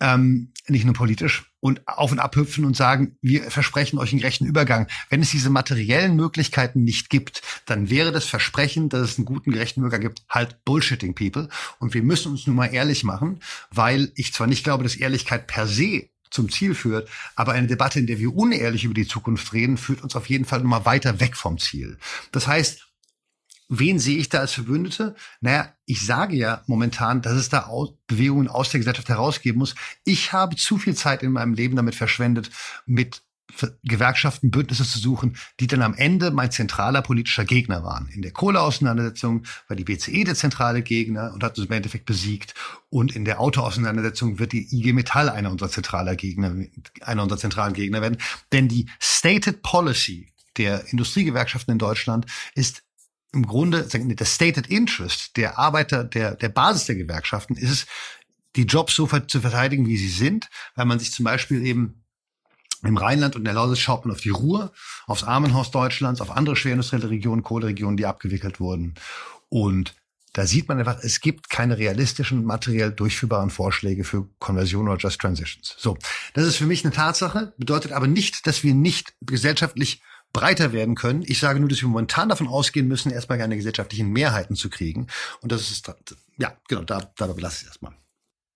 ähm, nicht nur politisch, und auf und abhüpfen und sagen, wir versprechen euch einen gerechten Übergang. Wenn es diese materiellen Möglichkeiten nicht gibt, dann wäre das Versprechen, dass es einen guten, gerechten Übergang gibt, halt bullshitting people. Und wir müssen uns nun mal ehrlich machen, weil ich zwar nicht glaube, dass Ehrlichkeit per se zum Ziel führt, aber eine Debatte, in der wir unehrlich über die Zukunft reden, führt uns auf jeden Fall nun mal weiter weg vom Ziel. Das heißt, Wen sehe ich da als Verbündete? Naja, ich sage ja momentan, dass es da Bewegungen aus der Gesellschaft herausgeben muss. Ich habe zu viel Zeit in meinem Leben damit verschwendet, mit Gewerkschaften Bündnisse zu suchen, die dann am Ende mein zentraler politischer Gegner waren. In der Kohleauseinandersetzung war die BCE der zentrale Gegner und hat uns im Endeffekt besiegt. Und in der Autoauseinandersetzung wird die IG Metall einer unserer zentraler Gegner, einer unserer zentralen Gegner werden. Denn die Stated Policy der Industriegewerkschaften in Deutschland ist im Grunde der Stated Interest der Arbeiter, der, der Basis der Gewerkschaften ist es, die Jobs so zu verteidigen, wie sie sind, weil man sich zum Beispiel eben im Rheinland und der Lausitz schaut man auf die Ruhr, aufs Armenhaus Deutschlands, auf andere schwerindustrielle Regionen, Kohleregionen, die abgewickelt wurden. Und da sieht man einfach, es gibt keine realistischen, materiell durchführbaren Vorschläge für Konversion oder Just Transitions. So, das ist für mich eine Tatsache, bedeutet aber nicht, dass wir nicht gesellschaftlich breiter werden können. Ich sage nur, dass wir momentan davon ausgehen müssen, erstmal keine gesellschaftlichen Mehrheiten zu kriegen. Und das ist, ja, genau, da, dabei belasse ich es erstmal.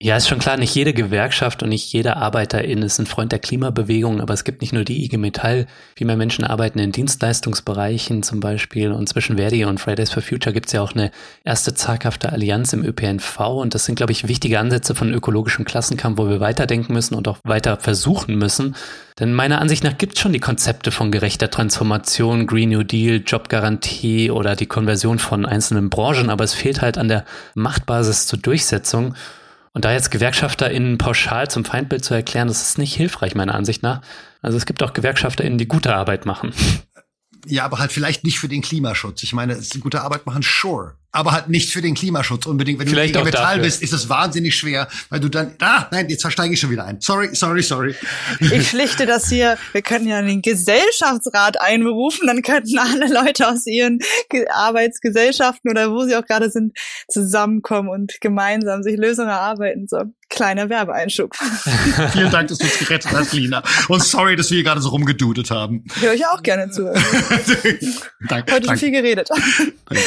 Ja, ist schon klar, nicht jede Gewerkschaft und nicht jeder Arbeiterin ist ein Freund der Klimabewegung, aber es gibt nicht nur die IG Metall, wie mehr Menschen arbeiten in Dienstleistungsbereichen zum Beispiel und zwischen Verdi und Fridays for Future gibt es ja auch eine erste zaghafte Allianz im ÖPNV und das sind, glaube ich, wichtige Ansätze von ökologischem Klassenkampf, wo wir weiterdenken müssen und auch weiter versuchen müssen. Denn meiner Ansicht nach gibt es schon die Konzepte von gerechter Transformation, Green New Deal, Jobgarantie oder die Konversion von einzelnen Branchen, aber es fehlt halt an der Machtbasis zur Durchsetzung. Und da jetzt GewerkschafterInnen pauschal zum Feindbild zu erklären, das ist nicht hilfreich, meiner Ansicht nach. Also es gibt auch GewerkschafterInnen, die gute Arbeit machen. Ja, aber halt vielleicht nicht für den Klimaschutz. Ich meine, es gute Arbeit machen, sure aber halt nicht für den Klimaschutz unbedingt. Wenn Vielleicht du IG Metall bist, ist es wahnsinnig schwer, weil du dann, ah, nein, jetzt versteige ich schon wieder ein. Sorry, sorry, sorry. Ich schlichte das hier, wir könnten ja den Gesellschaftsrat einberufen, dann könnten alle Leute aus ihren Arbeitsgesellschaften oder wo sie auch gerade sind, zusammenkommen und gemeinsam sich Lösungen erarbeiten. So, kleiner Werbeeinschub. Vielen Dank, dass du uns gerettet hast, Lina. Und sorry, dass wir hier gerade so rumgedudet haben. Höre ich auch gerne zu. danke, Heute danke. viel geredet. Danke.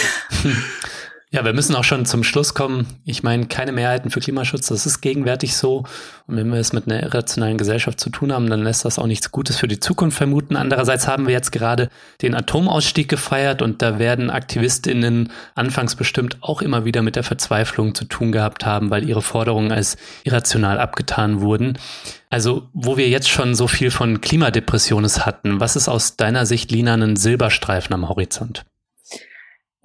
Ja, wir müssen auch schon zum Schluss kommen. Ich meine, keine Mehrheiten für Klimaschutz, das ist gegenwärtig so. Und wenn wir es mit einer irrationalen Gesellschaft zu tun haben, dann lässt das auch nichts Gutes für die Zukunft vermuten. Andererseits haben wir jetzt gerade den Atomausstieg gefeiert und da werden AktivistInnen anfangs bestimmt auch immer wieder mit der Verzweiflung zu tun gehabt haben, weil ihre Forderungen als irrational abgetan wurden. Also, wo wir jetzt schon so viel von Klimadepressionen hatten, was ist aus deiner Sicht, Lina, ein Silberstreifen am Horizont?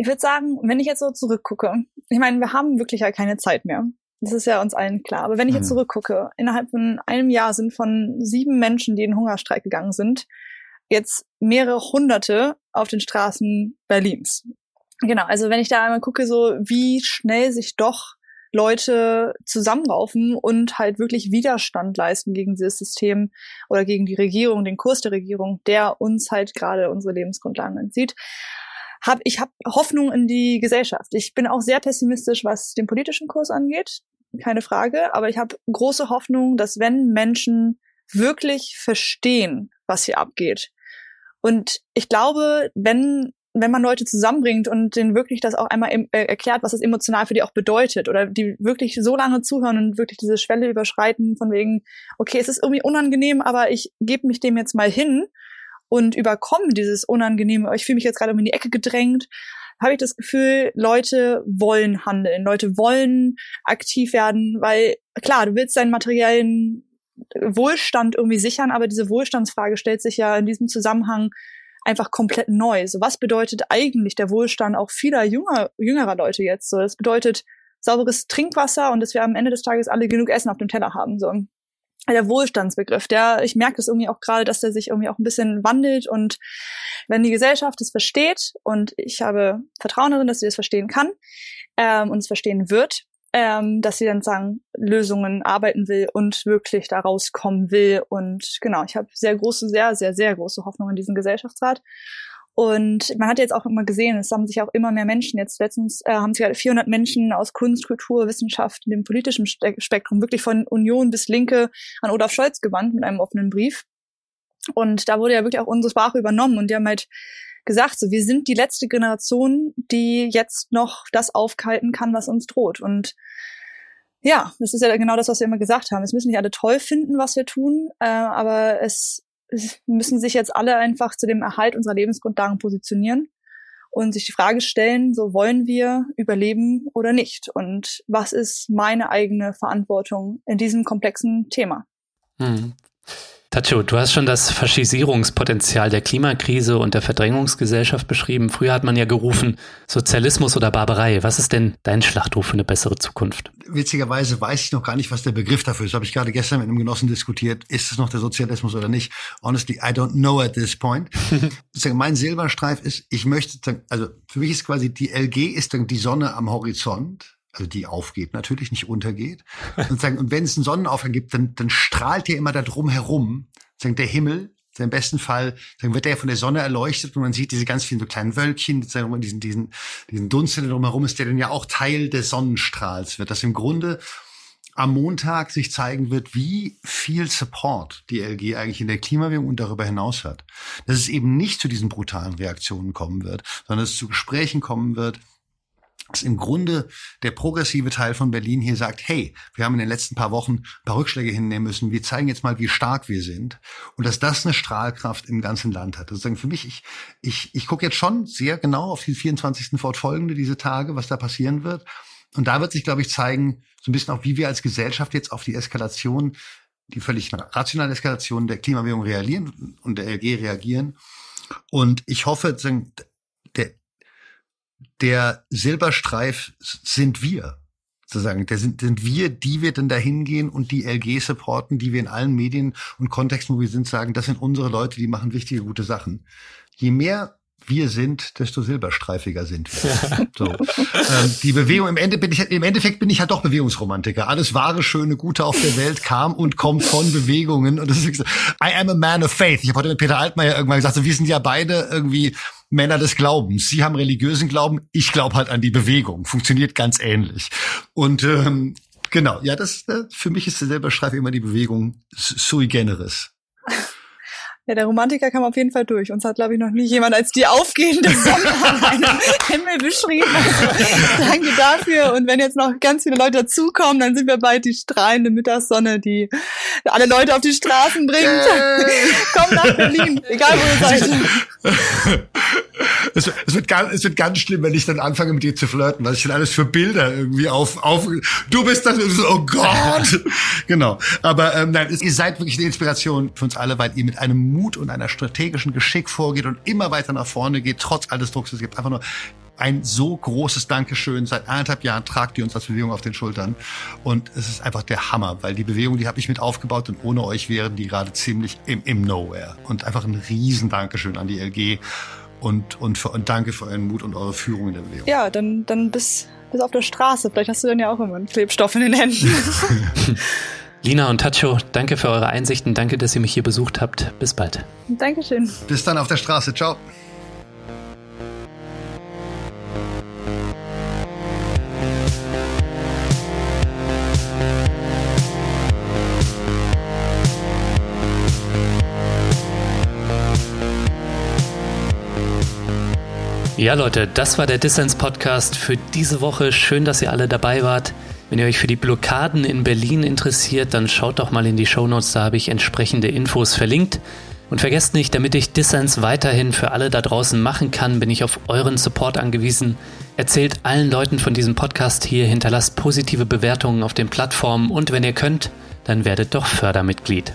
Ich würde sagen, wenn ich jetzt so zurückgucke, ich meine, wir haben wirklich ja keine Zeit mehr. Das ist ja uns allen klar. Aber wenn ich jetzt mhm. zurückgucke, innerhalb von einem Jahr sind von sieben Menschen, die in Hungerstreik gegangen sind, jetzt mehrere Hunderte auf den Straßen Berlins. Genau, also wenn ich da einmal gucke, so wie schnell sich doch Leute zusammenraufen und halt wirklich Widerstand leisten gegen dieses System oder gegen die Regierung, den Kurs der Regierung, der uns halt gerade unsere Lebensgrundlagen entzieht hab, ich habe Hoffnung in die Gesellschaft. Ich bin auch sehr pessimistisch, was den politischen Kurs angeht, keine Frage, aber ich habe große Hoffnung, dass wenn Menschen wirklich verstehen, was hier abgeht. Und ich glaube, wenn wenn man Leute zusammenbringt und denen wirklich das auch einmal äh, erklärt, was das emotional für die auch bedeutet oder die wirklich so lange zuhören und wirklich diese Schwelle überschreiten von wegen, okay, es ist irgendwie unangenehm, aber ich gebe mich dem jetzt mal hin und überkommen dieses Unangenehme, ich fühle mich jetzt gerade um in die Ecke gedrängt, habe ich das Gefühl, Leute wollen handeln, Leute wollen aktiv werden, weil klar, du willst deinen materiellen Wohlstand irgendwie sichern, aber diese Wohlstandsfrage stellt sich ja in diesem Zusammenhang einfach komplett neu. So, was bedeutet eigentlich der Wohlstand auch vieler jünger, jüngerer Leute jetzt? So, das bedeutet sauberes Trinkwasser und dass wir am Ende des Tages alle genug Essen auf dem Teller haben. So, der Wohlstandsbegriff, der, ich merke das irgendwie auch gerade, dass der sich irgendwie auch ein bisschen wandelt und wenn die Gesellschaft es versteht und ich habe Vertrauen darin, dass sie das verstehen kann ähm, und es verstehen wird, ähm, dass sie dann sagen, Lösungen arbeiten will und wirklich da rauskommen will. Und genau, ich habe sehr große, sehr, sehr, sehr große Hoffnung in diesen Gesellschaftsrat und man hat jetzt auch immer gesehen, es haben sich auch immer mehr Menschen, jetzt letztens äh, haben sich halt 400 Menschen aus Kunst, Kultur, Wissenschaft, dem politischen Spektrum, wirklich von Union bis Linke an Olaf Scholz gewandt mit einem offenen Brief. Und da wurde ja wirklich auch unsere Sprache übernommen und die haben halt gesagt, so, wir sind die letzte Generation, die jetzt noch das aufhalten kann, was uns droht. Und ja, das ist ja genau das, was wir immer gesagt haben. Es müssen nicht alle toll finden, was wir tun, äh, aber es müssen sich jetzt alle einfach zu dem Erhalt unserer Lebensgrundlagen positionieren und sich die Frage stellen, so wollen wir überleben oder nicht? Und was ist meine eigene Verantwortung in diesem komplexen Thema? Hm. Tacho, du hast schon das Faschisierungspotenzial der Klimakrise und der Verdrängungsgesellschaft beschrieben. Früher hat man ja gerufen, Sozialismus oder Barbarei. Was ist denn dein Schlachtruf für eine bessere Zukunft? Witzigerweise weiß ich noch gar nicht, was der Begriff dafür ist. Habe ich gerade gestern mit einem Genossen diskutiert. Ist es noch der Sozialismus oder nicht? Honestly, I don't know at this point. mein Silberstreif ist, ich möchte, also für mich ist quasi die LG ist dann die Sonne am Horizont also die aufgeht natürlich, nicht untergeht. Und, sagen, und wenn es einen Sonnenaufgang gibt, dann, dann strahlt der immer da drum herum. Sagen, der Himmel, im besten Fall dann wird der von der Sonne erleuchtet und man sieht diese ganz vielen so kleinen Wölkchen, diesen, diesen, diesen Dunst, der drumherum ist, der dann ja auch Teil des Sonnenstrahls wird. Das im Grunde am Montag sich zeigen wird, wie viel Support die LG eigentlich in der Klimabewegung und darüber hinaus hat. Dass es eben nicht zu diesen brutalen Reaktionen kommen wird, sondern es zu Gesprächen kommen wird, dass im Grunde der progressive Teil von Berlin hier sagt, hey, wir haben in den letzten paar Wochen ein paar Rückschläge hinnehmen müssen, wir zeigen jetzt mal, wie stark wir sind und dass das eine Strahlkraft im ganzen Land hat. Also für mich, ich, ich, ich gucke jetzt schon sehr genau auf die 24. fortfolgende, diese Tage, was da passieren wird. Und da wird sich, glaube ich, zeigen, so ein bisschen auch, wie wir als Gesellschaft jetzt auf die Eskalation, die völlig rationale Eskalation der Klimabewegung reagieren und der LG reagieren. Und ich hoffe, der Silberstreif sind wir. Sozusagen, der sind, sind wir, die wir dann dahin gehen und die LG supporten, die wir in allen Medien und Kontexten, wo wir sind, sagen, das sind unsere Leute, die machen wichtige, gute Sachen. Je mehr wir sind, desto silberstreifiger sind wir. so. ähm, die Bewegung, im, Ende bin ich, im Endeffekt bin ich halt doch Bewegungsromantiker. Alles wahre, schöne, gute auf der Welt kam und kommt von Bewegungen. Und das ist, I am a man of faith. Ich habe heute mit Peter Altmaier irgendwann gesagt, so, wir sind ja beide irgendwie Männer des Glaubens. Sie haben religiösen Glauben, ich glaube halt an die Bewegung. Funktioniert ganz ähnlich. Und ähm, genau, ja, das äh, für mich ist der selber Streif immer die Bewegung sui generis. Ja, der Romantiker kam auf jeden Fall durch. Uns hat, glaube ich, noch nie jemand als die aufgehende Sonne am Himmel beschrieben. Also, danke dafür. Und wenn jetzt noch ganz viele Leute dazukommen, dann sind wir bald die strahlende Mittagssonne, die alle Leute auf die Straßen bringt. Kommt nach Berlin, egal wo ihr seid. Es, es, wird ganz, es wird ganz schlimm, wenn ich dann anfange mit dir zu flirten, was ich dann alles für Bilder irgendwie auf, auf du bist das, oh Gott. genau. Aber ähm, nein, ihr seid wirklich eine Inspiration für uns alle, weil ihr mit einem Mut und einer strategischen Geschick vorgeht und immer weiter nach vorne geht, trotz alles Drucks. Es gibt einfach nur ein so großes Dankeschön. Seit anderthalb Jahren tragt ihr uns als Bewegung auf den Schultern. Und es ist einfach der Hammer, weil die Bewegung, die habe ich mit aufgebaut und ohne euch wären die gerade ziemlich im, im Nowhere. Und einfach ein riesen Dankeschön an die LG und, und, für, und danke für euren Mut und eure Führung in der Bewegung. Ja, dann, dann bis, bis auf der Straße. Vielleicht hast du dann ja auch immer einen Klebstoff in den Händen. Lina und Tacho, danke für eure Einsichten. Danke, dass ihr mich hier besucht habt. Bis bald. Dankeschön. Bis dann auf der Straße. Ciao. Ja, Leute, das war der Dissens Podcast für diese Woche. Schön, dass ihr alle dabei wart. Wenn ihr euch für die Blockaden in Berlin interessiert, dann schaut doch mal in die Shownotes, da habe ich entsprechende Infos verlinkt. Und vergesst nicht, damit ich Dissens weiterhin für alle da draußen machen kann, bin ich auf euren Support angewiesen. Erzählt allen Leuten von diesem Podcast hier, hinterlasst positive Bewertungen auf den Plattformen und wenn ihr könnt, dann werdet doch Fördermitglied.